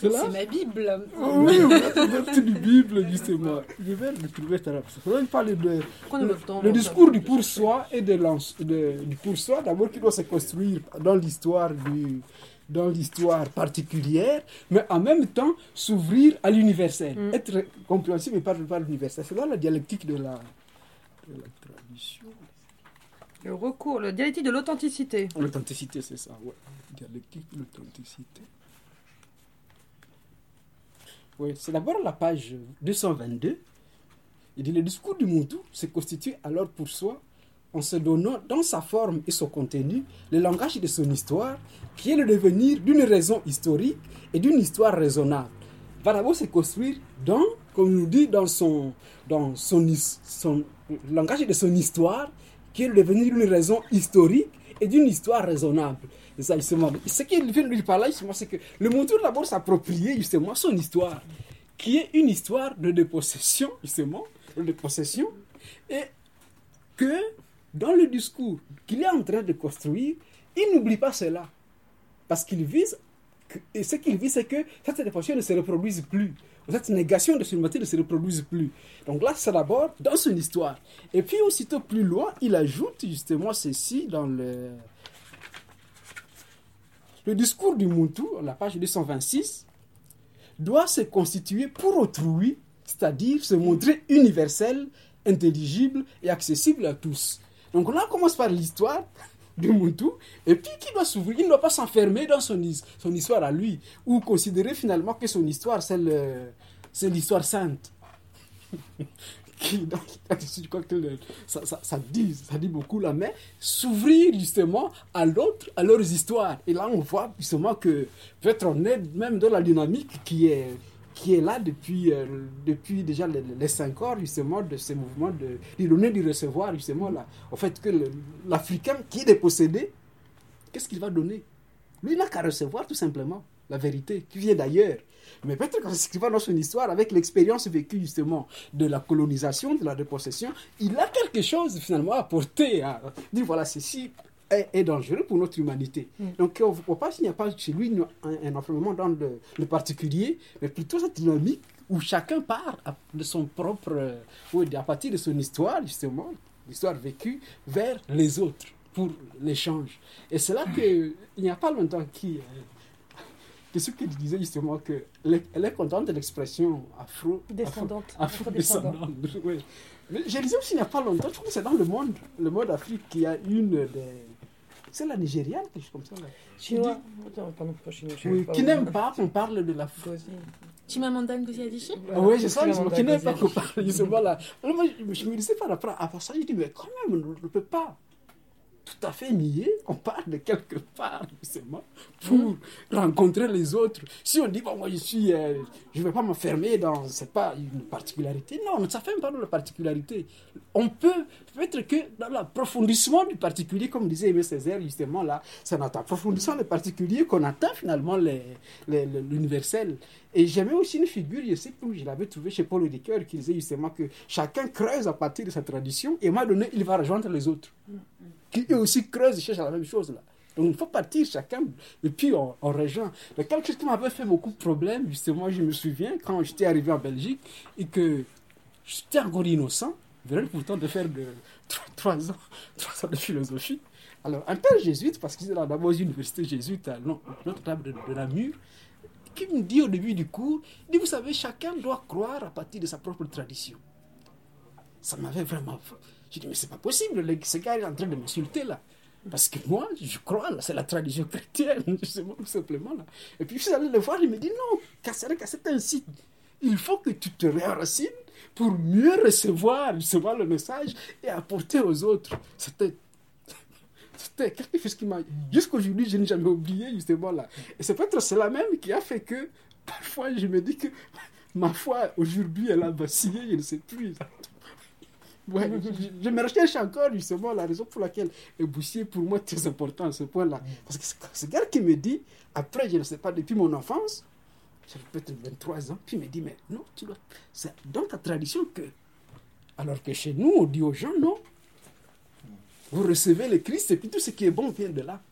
C'est ma Bible. Oui, c'est une Bible, justement. Je vais le trouver tout à l'heure. Il parle de. Le, discours du pour soi et de, du pour soi, d'abord, qui doit se construire dans l'histoire du dans l'histoire particulière, mais en même temps s'ouvrir à l'universel, mm. être compréhensible par, par l'universel. C'est là la dialectique de la, de la tradition. Le recours, le dialectique de l'authenticité. L'authenticité, c'est ça, ouais. Dialectique de l'authenticité. Oui, c'est d'abord la page 222. Il dit le discours du Moutou se constitue alors pour soi en se donnant dans sa forme et son contenu le langage de son histoire, qui est le devenir d'une raison historique et d'une histoire raisonnable. Va d'abord se construire dans, comme nous dit, dans son, dans son, son langage de son histoire, qui est le devenir d'une raison historique et d'une histoire raisonnable. C'est ça, justement. Ce qu'il vient de lui parler, c'est que le Montour d'abord s'approprier, justement, son histoire, qui est une histoire de dépossession, justement, de dépossession, et que dans le discours qu'il est en train de construire, il n'oublie pas cela. Parce qu'il vise, et ce qu'il vise, c'est que cette dépossession ne se reproduise plus cette négation de l'humanité ne se reproduise plus. Donc là, c'est d'abord dans son histoire. Et puis aussitôt plus loin, il ajoute justement ceci dans le, discours du Muntu, la page 226, doit se constituer pour autrui, c'est-à-dire se montrer universel, intelligible et accessible à tous. Donc là, on commence par l'histoire, du Muntu, et puis qui doit s'ouvrir. Il ne doit pas s'enfermer dans son, son histoire à lui, ou considérer finalement que son histoire, c'est l'histoire sainte. qui, je crois que ça, ça, ça, dit, ça dit beaucoup là, mais s'ouvrir justement à l'autre, à leurs histoires. Et là, on voit justement que peut-être on est même dans la dynamique qui est qui est là depuis, euh, depuis déjà les, cinq ans, justement, de ce mouvement de, du donner, du recevoir, justement, là. Au fait que l'Africain qui est dépossédé, qu'est-ce qu'il va donner? Lui, il n'a qu'à recevoir, tout simplement, la vérité, qui vient d'ailleurs. Mais peut-être qu'en s'écrivant dans son histoire, avec l'expérience vécue, justement, de la colonisation, de la dépossession, il a quelque chose, finalement, à apporter, à dire, voilà, ceci est, dangereux pour notre humanité. Mm. Donc, on ne voit pas s'il n'y a pas chez lui un, enfermement dans le, particulier, mais plutôt cette dynamique où chacun part de son propre, ou à partir de son histoire, justement, l'histoire vécue, vers les autres pour l'échange. Et c'est là qu'il n'y a pas longtemps qui. que ce qu'il disait justement qu'elle elle est contente de l'expression afro descendante afro, descendante oui. mais je disais aussi il n'y a pas longtemps je crois que c'est dans le monde le monde Afrique qui a une des c'est la Nigériane, quelque chose comme ça. Là. Chinois. Oui, qui n'aime pas qu'on parle de la Chimamanda Ngozi Adichie ah Oui, c'est ça, qui n'aime pas qu'on parle moi, je me disais par rapport à ça, je dis, mais quand même, on ne peut pas tout à fait nier qu'on parle de quelque part, justement, pour mm. rencontrer les autres. Si on dit, bon, moi, je suis, euh, je ne vais pas m'enfermer dans, c'est pas une particularité. Non, ça fait pas de la particularité. On peut, peut-être que dans l'approfondissement du particulier, comme disait Aimé Césaire, justement, là, c'est notre approfondissement du particulier qu'on atteint finalement l'universel. Et j'aimais aussi une figure, je sais plus, je l'avais trouvé chez Paul Ricoeur, qui disait justement que chacun creuse à partir de sa tradition et moment donné, il va rejoindre les autres. Mm qui eux aussi creusent et cherchent la même chose là. Donc il faut partir chacun et puis on, on rejoint. Donc quelque chose qui m'avait fait beaucoup de problèmes, justement, je me souviens quand j'étais arrivé en Belgique et que j'étais encore innocent, venais pourtant de faire trois, ans, trois ans de philosophie. Alors un père jésuite, parce qu'il est dans la université jésuite à notre table de, de Namur, qui me dit au début du cours, il dit, vous savez, chacun doit croire à partir de sa propre tradition. Ça m'avait vraiment j'ai dit, mais c'est pas possible, ce gars est en train de m'insulter là. Parce que moi, je crois, c'est la tradition chrétienne, justement, tout simplement. Là. Et puis, je suis allé le voir, il me dit, non, c'est ainsi. Il faut que tu te réenracines pour mieux recevoir, recevoir le message et apporter aux autres. C'était c'était quelque chose qui m'a. Jusqu'aujourd'hui, je n'ai jamais oublié, justement, là. Et c'est peut-être cela même qui a fait que, parfois, je me dis que ma foi, aujourd'hui, elle a vacillé, je ne sais plus. Ouais, je, je me recherche encore justement la raison pour laquelle Boussier pour moi très important à ce point-là. Parce que c'est ce gars qui me dit, après, je ne sais pas, depuis mon enfance, j'avais peut-être 23 ans, puis il me dit, mais non, tu dois. C'est dans ta tradition que. Alors que chez nous, on dit aux gens, non. Vous recevez le Christ et puis tout ce qui est bon vient de là.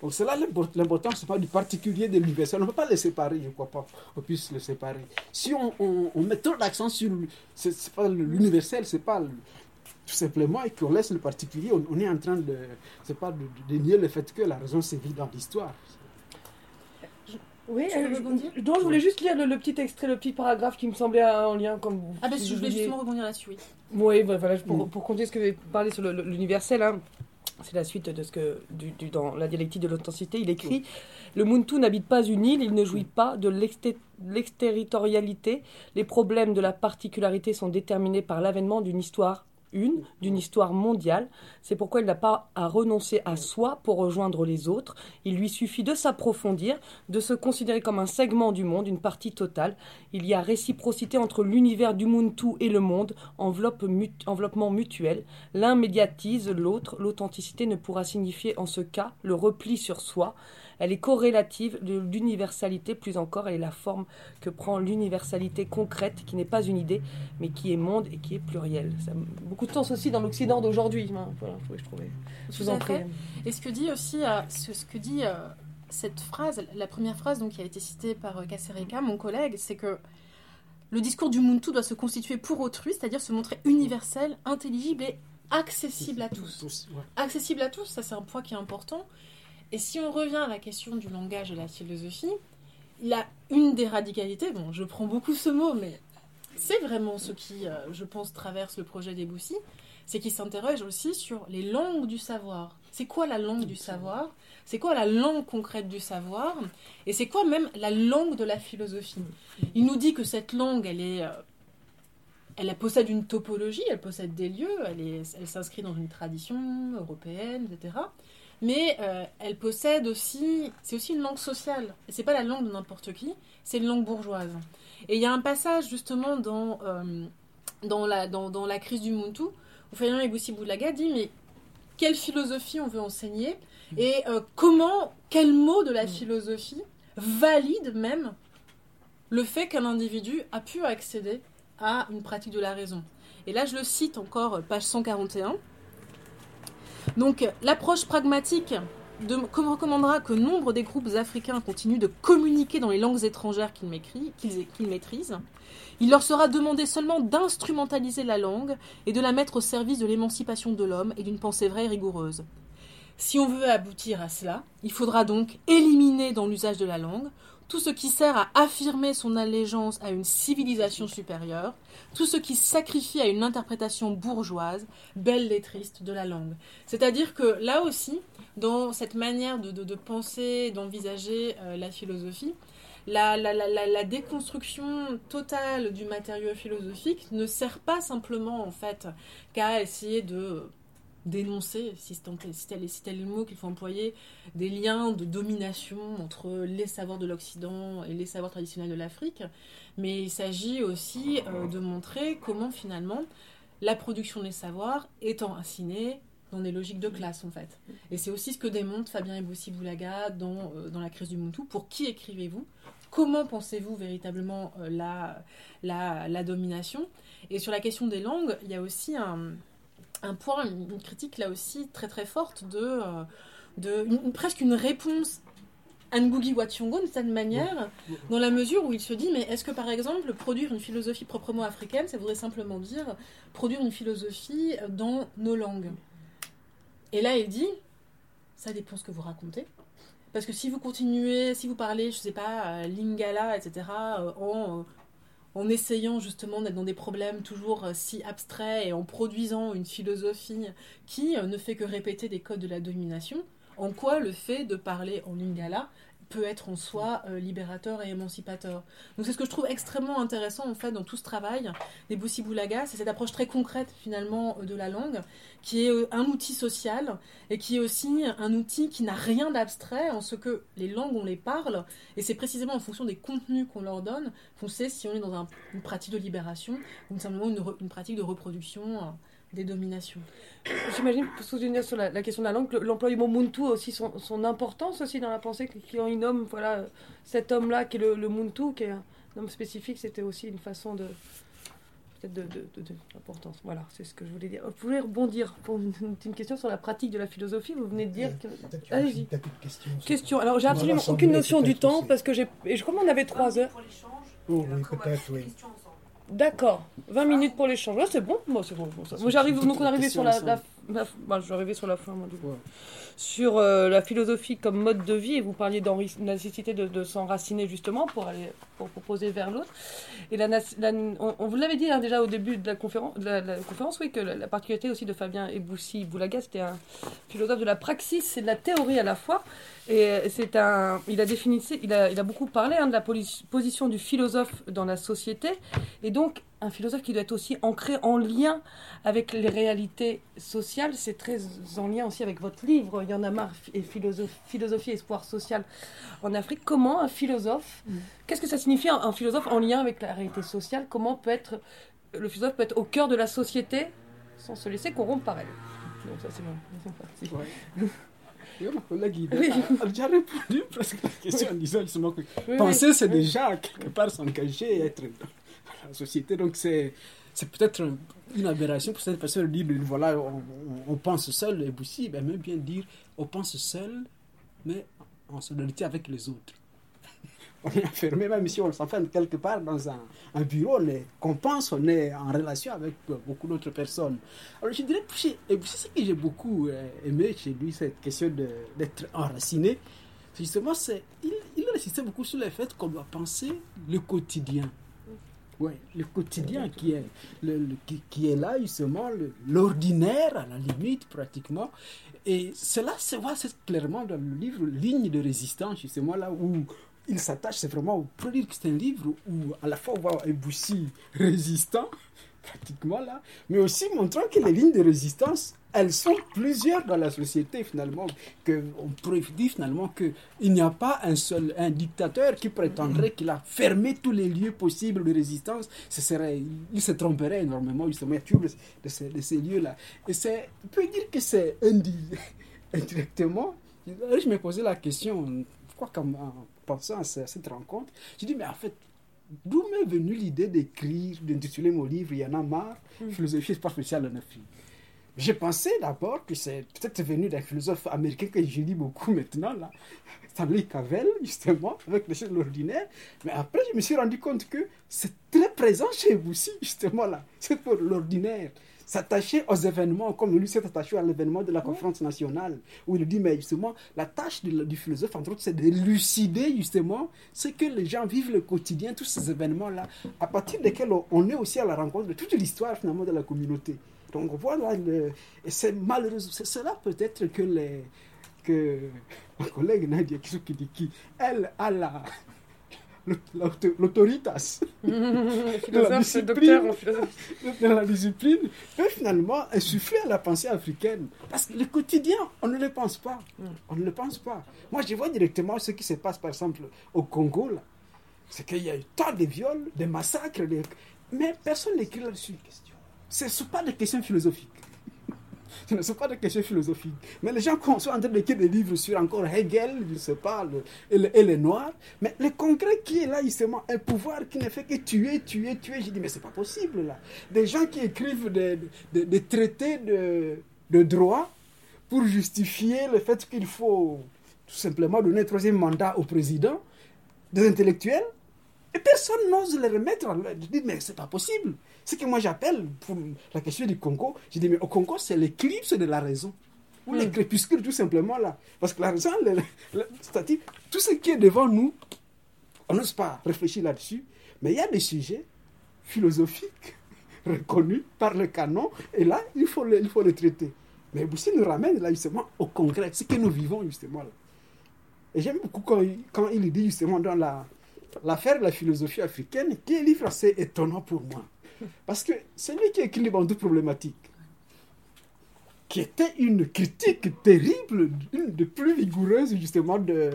Donc c'est là l'important, c'est pas du particulier de l'universel. On ne peut pas les séparer, je ne crois pas qu'on puisse les séparer. Si on, on, on met trop d'accent sur c'est pas l'universel, c'est pas le- tout simplement, et qu'on laisse le particulier, on, on est en train de, c'est pas de, de nier le fait que la raison sévit dans l'histoire. Oui, euh, rebondir? je, non, je voulais juste lire le, le petit extrait, le petit paragraphe qui me semblait en lien comme. Ah, bah, si je voulais justement rebondir là-dessus, oui. Oui, voilà, voilà, pour, Mm. pour continuer ce que vous avez parlé sur l'universel, hein, c'est la suite de ce que, du, du- dans la dialectique de l'authenticité, il écrit Le Muntu n'habite pas une île, il ne jouit pas de l'exterritorialité. Les problèmes de la particularité sont déterminés par l'avènement d'une histoire une, d'une histoire mondiale. C'est pourquoi il n'a pas à renoncer à soi pour rejoindre les autres. Il lui suffit de s'approfondir, de se considérer comme un segment du monde, une partie totale. Il y a réciprocité entre l'univers du Muntu et le monde, enveloppement mutuel. L'un médiatise l'autre. L'authenticité ne pourra signifier en ce cas le repli sur soi. Elle est corrélative de l'universalité, plus encore, elle est la forme que prend l'universalité concrète, qui n'est pas une idée, mais qui est monde et qui est pluriel. Ça a beaucoup de sens aussi dans l'Occident d'aujourd'hui. hein. Voilà, je trouvais. Je vous Tout en à prie. fait. Et ce que dit aussi, euh, ce, ce que dit euh, cette phrase, la première phrase donc, qui a été citée par euh, mon collègue, c'est que le discours du Muntu doit se constituer pour autrui, c'est-à-dire se montrer universel, intelligible et accessible à tous. ouais. Accessible à tous, ça c'est un point qui est important. Et si on revient à la question du langage et de la philosophie, il a une des radicalités, bon, je prends beaucoup ce mot, mais c'est vraiment ce qui, euh, je pense, traverse le projet des Boussy, c'est qu'il s'interroge aussi sur les langues du savoir. C'est quoi la langue du savoir? C'est quoi la langue concrète du savoir? Et c'est quoi même la langue de la philosophie? Il nous dit que cette langue, elle est... euh, elle possède une topologie, elle possède des lieux, elle, est- elle s'inscrit dans une tradition européenne, etc. Mais euh, elle possède aussi, c'est aussi une langue sociale. Et c'est pas la langue de n'importe qui, c'est une langue bourgeoise. Et il y a un passage justement dans euh, dans la dans, dans la crise du Muntu où Fayyan Eboussi Boulaga dit mais quelle philosophie on veut enseigner et euh, comment quel mot de la philosophie valide même le fait qu'un individu a pu accéder à une pratique de la raison. Et là je le cite encore page 141. Donc, l'approche pragmatique comme recommandera que nombre des groupes africains continuent de communiquer dans les langues étrangères qu'ils maîtrisent. Il leur sera demandé seulement d'instrumentaliser la langue et de la mettre au service de l'émancipation de l'homme et d'une pensée vraie et rigoureuse. Si on veut aboutir à cela, il faudra donc éliminer dans l'usage de la langue tout ce qui sert à affirmer son allégeance à une civilisation supérieure, tout ce qui sacrifie à une interprétation bourgeoise, belle lettriste de la langue. C'est-à-dire que là aussi, dans cette manière de, penser, d'envisager euh, la philosophie, la- la déconstruction totale du matériau philosophique ne sert pas simplement en fait qu'à essayer de dénoncer, si tel est le mot qu'il faut employer, des liens de domination entre les savoirs de l'Occident et les savoirs traditionnels de l'Afrique, mais il s'agit aussi euh, de montrer comment finalement la production des savoirs est enracinée dans des logiques de classe en fait. Et c'est aussi ce que démontre Fabien Eboussi Boulaga dans, euh, dans La crise du Muntu. Pour qui écrivez-vous? Comment pensez-vous véritablement euh, la, la domination? Et sur la question des langues, il y a aussi un, un point, une, une critique là aussi très très forte de, euh, de une- une- presque une réponse à Ngugi wa Thiong'o d'une certaine manière, dans la mesure où il se dit mais est-ce que par exemple produire une philosophie proprement africaine, ça voudrait simplement dire produire une philosophie dans nos langues? Et là il dit ça dépend ce que vous racontez. Parce que si vous continuez, si vous parlez, je sais pas, euh, lingala, etc., euh, en, euh, en essayant justement d'être dans des problèmes toujours euh, si abstraits et en produisant une philosophie qui euh, ne fait que répéter des codes de la domination, en quoi le fait de parler en lingala peut être en soi euh, libérateur et émancipateur. Donc c'est ce que je trouve extrêmement intéressant en fait dans tout ce travail des Boussi Boulaga, c'est cette approche très concrète finalement euh, de la langue, qui est euh, un outil social et qui est aussi un outil qui n'a rien d'abstrait en ce que les langues on les parle et c'est précisément en fonction des contenus qu'on leur donne qu'on sait si on est dans un- une pratique de libération ou simplement une, pratique de reproduction euh, des dominations. J'imagine, pour soutenir sur la, la question de la langue, que l'emploi du mot Muntu a aussi son, son importance aussi dans la pensée, que- quand il nomme voilà, cet homme-là qui est le, le Muntu, qui est un homme spécifique, c'était aussi une façon de peut-être de, de, de- de- d'importance. Voilà, c'est ce que je voulais dire. Vous pouvez rebondir pour une, une question sur la pratique de la philosophie. Vous venez de dire que... Allez-y. une question. Question. Alors j'ai absolument aucune notion du temps parce que j'ai et je comme on avait trois heures. Oh, oui, peut-être, oui. D'accord. 20 minutes pour l'échange. Ouais, c'est bon. Moi c'est bon. bon, ça. Moi j'arrive donc on est arrivé sur la, la, bah, je vais arriver sur la fin. Sur euh, la philosophie comme mode de vie et vous parliez de la nécessité de, s'enraciner justement pour aller pour proposer vers l'autre. Et on, vous l'avait dit hein, déjà au début de la conférence, la, conférence oui que la, la particularité aussi de Fabien Eboussi Boulaga c'était un philosophe de la praxis et de la théorie à la fois. Et euh, c'est un, il a défini, il a, beaucoup parlé hein, de la position du philosophe dans la société, et donc un philosophe qui doit être aussi ancré en lien avec les réalités sociales. C'est très en lien aussi avec votre livre, Il y en a marre, et philosophie, espoir social en Afrique. Comment un philosophe, qu'est-ce que ça signifie un, un philosophe en lien avec la réalité sociale? Comment peut être, le philosophe peut être au cœur de la société sans se laisser corrompre par elle? Donc ça c'est bon. Ouais. Déjà répondu presque à la question en disant justement que Oui, penser, oui. c'est déjà quelque part s'engager et être la société. Donc, c'est, c'est peut-être une aberration pour cette personne de dire voilà, on, pense seul. Et aussi, ben, même bien dire on pense seul, mais en solidarité avec les autres. On est enfermé, même si on s'enferme quelque part dans un, bureau, on est- qu'on pense, on est en relation avec beaucoup d'autres personnes. Alors je dirais, et c'est ce que j'ai beaucoup euh, aimé chez lui, cette question de- d'être enraciné. Justement, c'est, il, il insistait beaucoup sur le fait qu'on doit penser le quotidien. Ouais, le quotidien qui est, le, qui, qui est là, justement, l'ordinaire à la limite, pratiquement. Et cela se voit clairement dans le livre Ligne de résistance, justement, là où il s'attache, c'est vraiment au produire que c'est un livre où à la fois on voit un Boussi résistant, pratiquement là, mais aussi montrant que les lignes de résistance, elles sont plusieurs dans la société finalement, que on pourrait dire finalement qu'il n'y a pas un seul, un dictateur qui prétendrait qu'il a fermé tous les lieux possibles de résistance, ce serait, il se tromperait énormément justement, il a toujours de ces, de ces lieux-là. Et c'est, on peut dire que c'est indi- indirectement, je me posais la question, crois qu'en en pensant à ce- cette rencontre, je dis mais en fait, D'où m'est venue l'idée d'écrire, d'intituler mon livre Il y en a marre, philosophie et sport social en Afrique? J'ai pensé d'abord que c'est peut-être venu d'un philosophe américain que je lis beaucoup maintenant, là, Stanley Cavell, justement, avec les choses de l'ordinaire. Mais après, je me suis rendu compte que c'est très présent chez vous aussi, justement, là. C'est pour l'ordinaire. S'attacher aux événements, comme lui s'est attaché à l'événement de la conférence nationale, où il dit, mais justement, la tâche du, du philosophe, entre autres, c'est de lucider, justement, ce que les gens vivent le quotidien, tous ces événements-là, à partir desquels on- est aussi à la rencontre de toute l'histoire, finalement, de la communauté. Donc voilà, le- et c'est malheureusement, c'est cela peut-être que les que ma collègue Nadia Kisukidiki, elle a la l'auto- l'autoritas philosophe, discipline. docteur en philosophie. de la discipline peut finalement insuffler à la pensée africaine. Parce que le quotidien, on ne le pense pas. On ne le pense pas. Moi, je vois directement ce qui se passe, par exemple, au Congo. C'est qu'il y a eu tant de viols, de massacres, de- mais personne n'écrit là-dessus. Ce ne sont pas des questions philosophiques. Ce ne sont pas des questions philosophiques. Mais les gens sont en train d'écrire des livres sur encore Hegel, je ne sais pas, et, le- et les Noirs. Mais le concret qui est là, justement, un pouvoir qui ne fait que tuer, tuer, tuer. J'ai dit, mais c'est pas possible, là. Des gens qui écrivent des, des- traités de, de droit pour justifier le fait qu'il faut tout simplement donner un troisième mandat au président, des intellectuels, et personne n'ose les remettre. Je dis, mais c'est pas possible. Ce que moi j'appelle, pour la question du Congo, je dis, mais au Congo, c'est l'éclipse de la raison. Ou les crépuscules, tout simplement, là. Parce que la raison, c'est-à-dire, tout ce qui est devant nous, on n'ose pas réfléchir là-dessus. Mais il y a des sujets philosophiques reconnus par le canon, et là, il faut le, il faut le traiter. Mais Boussi nous ramène là, justement, au concret, ce que nous vivons, justement, là. Et j'aime beaucoup quand, il- quand il dit justement dans la, l'affaire de la philosophie africaine, qui est un livre assez étonnant pour moi. Parce que c'est lui qui a écrit les bandeaux problématiques, qui était une critique terrible, une des plus vigoureuses justement de,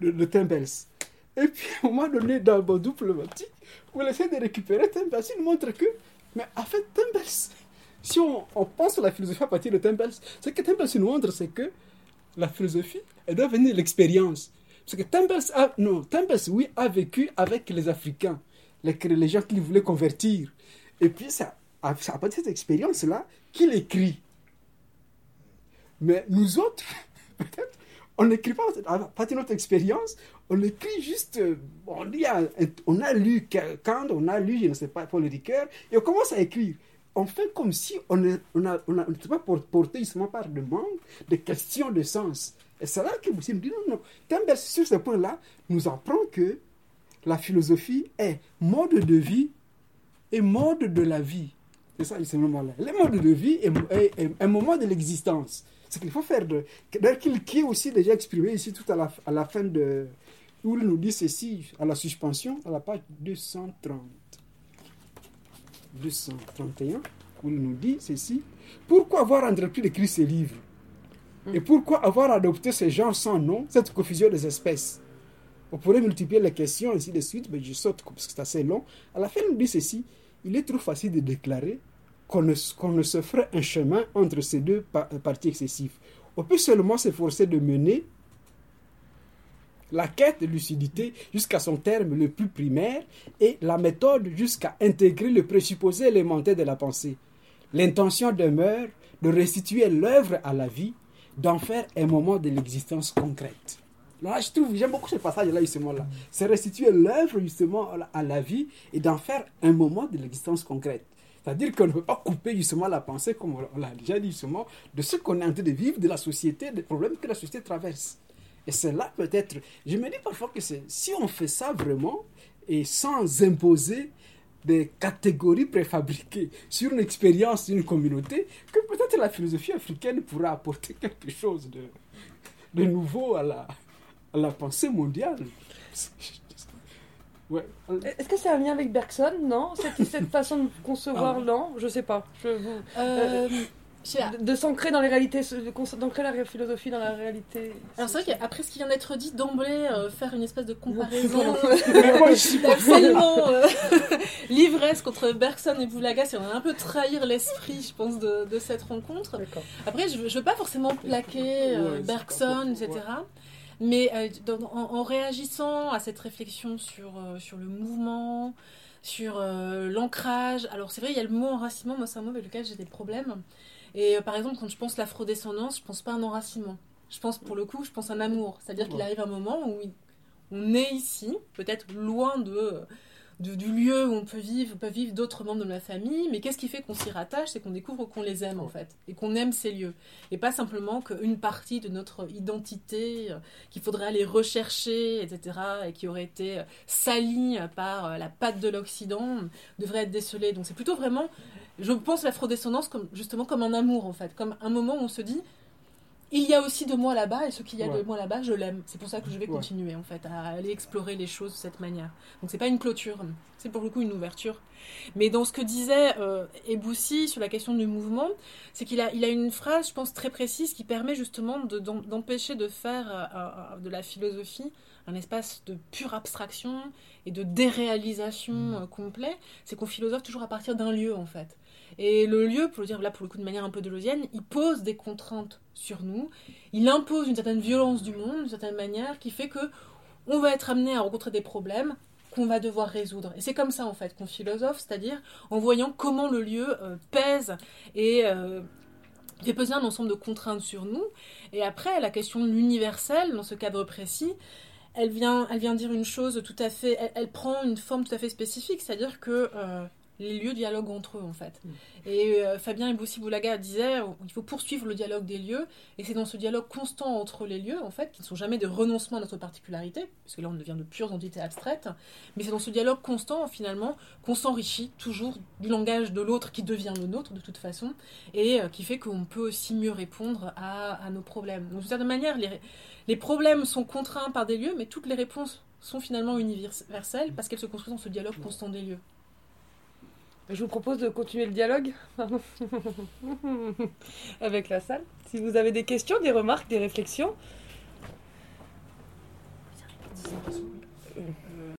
de, Timbels. Et puis à un moment donné, dans le bandou problématique, vous essayez de récupérer Timbels, il montre que, mais en fait, Timbels, si on, pense à la philosophie à partir de Timbels, ce que Timbels nous montre, c'est que la philosophie, elle doit venir de l'expérience. Parce que Timbels, a, non, Timbels, oui, a vécu avec les Africains, les, les gens qu'il voulait convertir. Et puis, c'est à, partir de cette expérience-là qu'il écrit. Mais nous autres, peut-être, on n'écrit pas à partir de notre expérience, on écrit juste, euh, on, à- on a lu Kant, on a lu, je ne sais pas, Paul Ricoeur, et on commence à écrire. On fait comme si on n'était pas por- porté justement par de manque de questions de sens. Et c'est là que vous me dit non, non. Campbell, sur ce point-là, nous apprend que la philosophie est mode de vie et mode de la vie. C'est ça, ce moment-là. Le mode de vie est, un moment de l'existence. C'est qu'il faut faire. D'ailleurs, qui est aussi déjà exprimé ici tout à la, à la fin de. Où il nous dit ceci, à la suspension, à la page 230. 231, où il nous dit ceci. Pourquoi avoir entrepris d'écrire ces livres? Et pourquoi avoir adopté ces genres sans nom, cette confusion des espèces? On pourrait multiplier les questions, ainsi de suite, mais je saute parce que c'est assez long. À la fin, il nous dit ceci. Il est trop facile de déclarer qu'on ne, ne se ferait un chemin entre ces deux pa- parties excessives. On peut seulement s'efforcer de mener la quête de lucidité jusqu'à son terme le plus primaire et la méthode jusqu'à intégrer le présupposé élémentaire de la pensée. L'intention demeure de restituer l'œuvre à la vie, d'en faire un moment de l'existence concrète. J'aime beaucoup ce passage-là, justement, là. C'est restituer l'œuvre, justement, à la- vie et d'en faire un moment de l'existence concrète. C'est-à-dire qu'on ne peut pas couper, justement, la pensée, comme on l'a déjà dit, justement, de ce qu'on est en train de vivre, de la société, des problèmes que la société traverse. Et c'est là, peut-être, je me dis parfois que si on fait ça vraiment, et sans imposer des catégories préfabriquées sur une expérience d'une communauté, que peut-être la philosophie africaine pourra apporter quelque chose de, nouveau à la, la pensée mondiale. Ouais. Est-ce que c'est un lien avec Bergson Non? Cette, cette façon de concevoir, non Je sais pas. Je, vous- Euh, je sais pas. de, de s'ancrer dans les réalités, d'ancrer la philosophie dans la réalité. Alors c'est vrai qu'après ce qui vient d'être dit d'emblée, euh, faire une espèce de comparaison Mais moi, je suis pas- absolument euh, livresque entre Bergson et Boulaga, c'est un peu trahir l'esprit, je pense, de, de cette rencontre. Après, je ne veux pas forcément plaquer euh, Ouais, Bergson, etc. Mais euh, dans- en, en réagissant à cette réflexion sur, euh, sur le mouvement, sur euh, l'ancrage, alors c'est vrai, il y a le mot enracinement, moi c'est un mot avec lequel j'ai des problèmes. Et par exemple, quand je pense l'afrodescendance, je pense pas à un enracinement. Je pense pour le coup, je pense à un amour. C'est-à-dire qu'il arrive un moment où on est ici, peut-être loin de, du lieu où on peut vivre, peut vivre d'autres membres de la famille, mais qu'est-ce qui fait qu'on s'y rattache C'est qu'on découvre qu'on les aime en fait, et qu'on aime ces lieux. Et pas simplement qu'une partie de notre identité euh, qu'il faudrait aller rechercher, etc., et qui aurait été euh, salie par euh, la patte de l'Occident, devrait être décelée. Donc c'est plutôt vraiment, je pense l'afrodescendance comme, justement comme un amour en fait, comme un moment où on se dit, il y a aussi de moi là-bas, et ce qu'il y a Ouais. de moi là-bas, je l'aime. C'est pour ça que je vais Ouais. continuer en fait, à aller explorer les choses de cette manière. Donc c'est pas une clôture, c'est pour le coup une ouverture. Mais dans ce que disait euh, Eboussi sur la question du mouvement, c'est qu'il a, il a une phrase, je pense, très précise qui permet justement de- d'em- d'empêcher de faire euh, euh, de la philosophie un espace de pure abstraction et de déréalisation euh, complet. C'est qu'on philosophe toujours à partir d'un lieu en fait. Et le lieu, pour le dire là pour le coup de manière un peu deleuzienne, il pose des contraintes sur nous. Il impose une certaine violence du monde, d'une certaine manière, qui fait que on va être amené à rencontrer des problèmes qu'on va devoir résoudre. Et c'est comme ça en fait qu'on philosophe, c'est-à-dire en voyant comment le lieu euh, pèse et euh, fait peser un ensemble de contraintes sur nous. Et après, la question de l'universel, dans ce cadre précis, elle vient, elle vient dire une chose tout à fait, elle, prend une forme tout à fait spécifique, c'est-à-dire que euh, les lieux dialoguent entre eux en fait. Mm. Et euh, Fabien Iboussi-Boulaga disait il faut poursuivre le dialogue des lieux, et c'est dans ce dialogue constant entre les lieux en fait, qui ne sont jamais des renoncements à notre particularité, parce que là on devient de pures entités abstraites, mais c'est dans ce dialogue constant finalement qu'on s'enrichit toujours du langage de l'autre qui devient le nôtre de toute façon, et euh, qui fait qu'on peut aussi mieux répondre à, à nos problèmes. Donc de certaine manière, les, les problèmes sont contraints par des lieux, mais toutes les réponses sont finalement universelles parce qu'elles se construisent dans ce dialogue constant des lieux. Je vous propose de continuer le dialogue avec la salle. Si vous avez des questions, des remarques, des réflexions. Euh,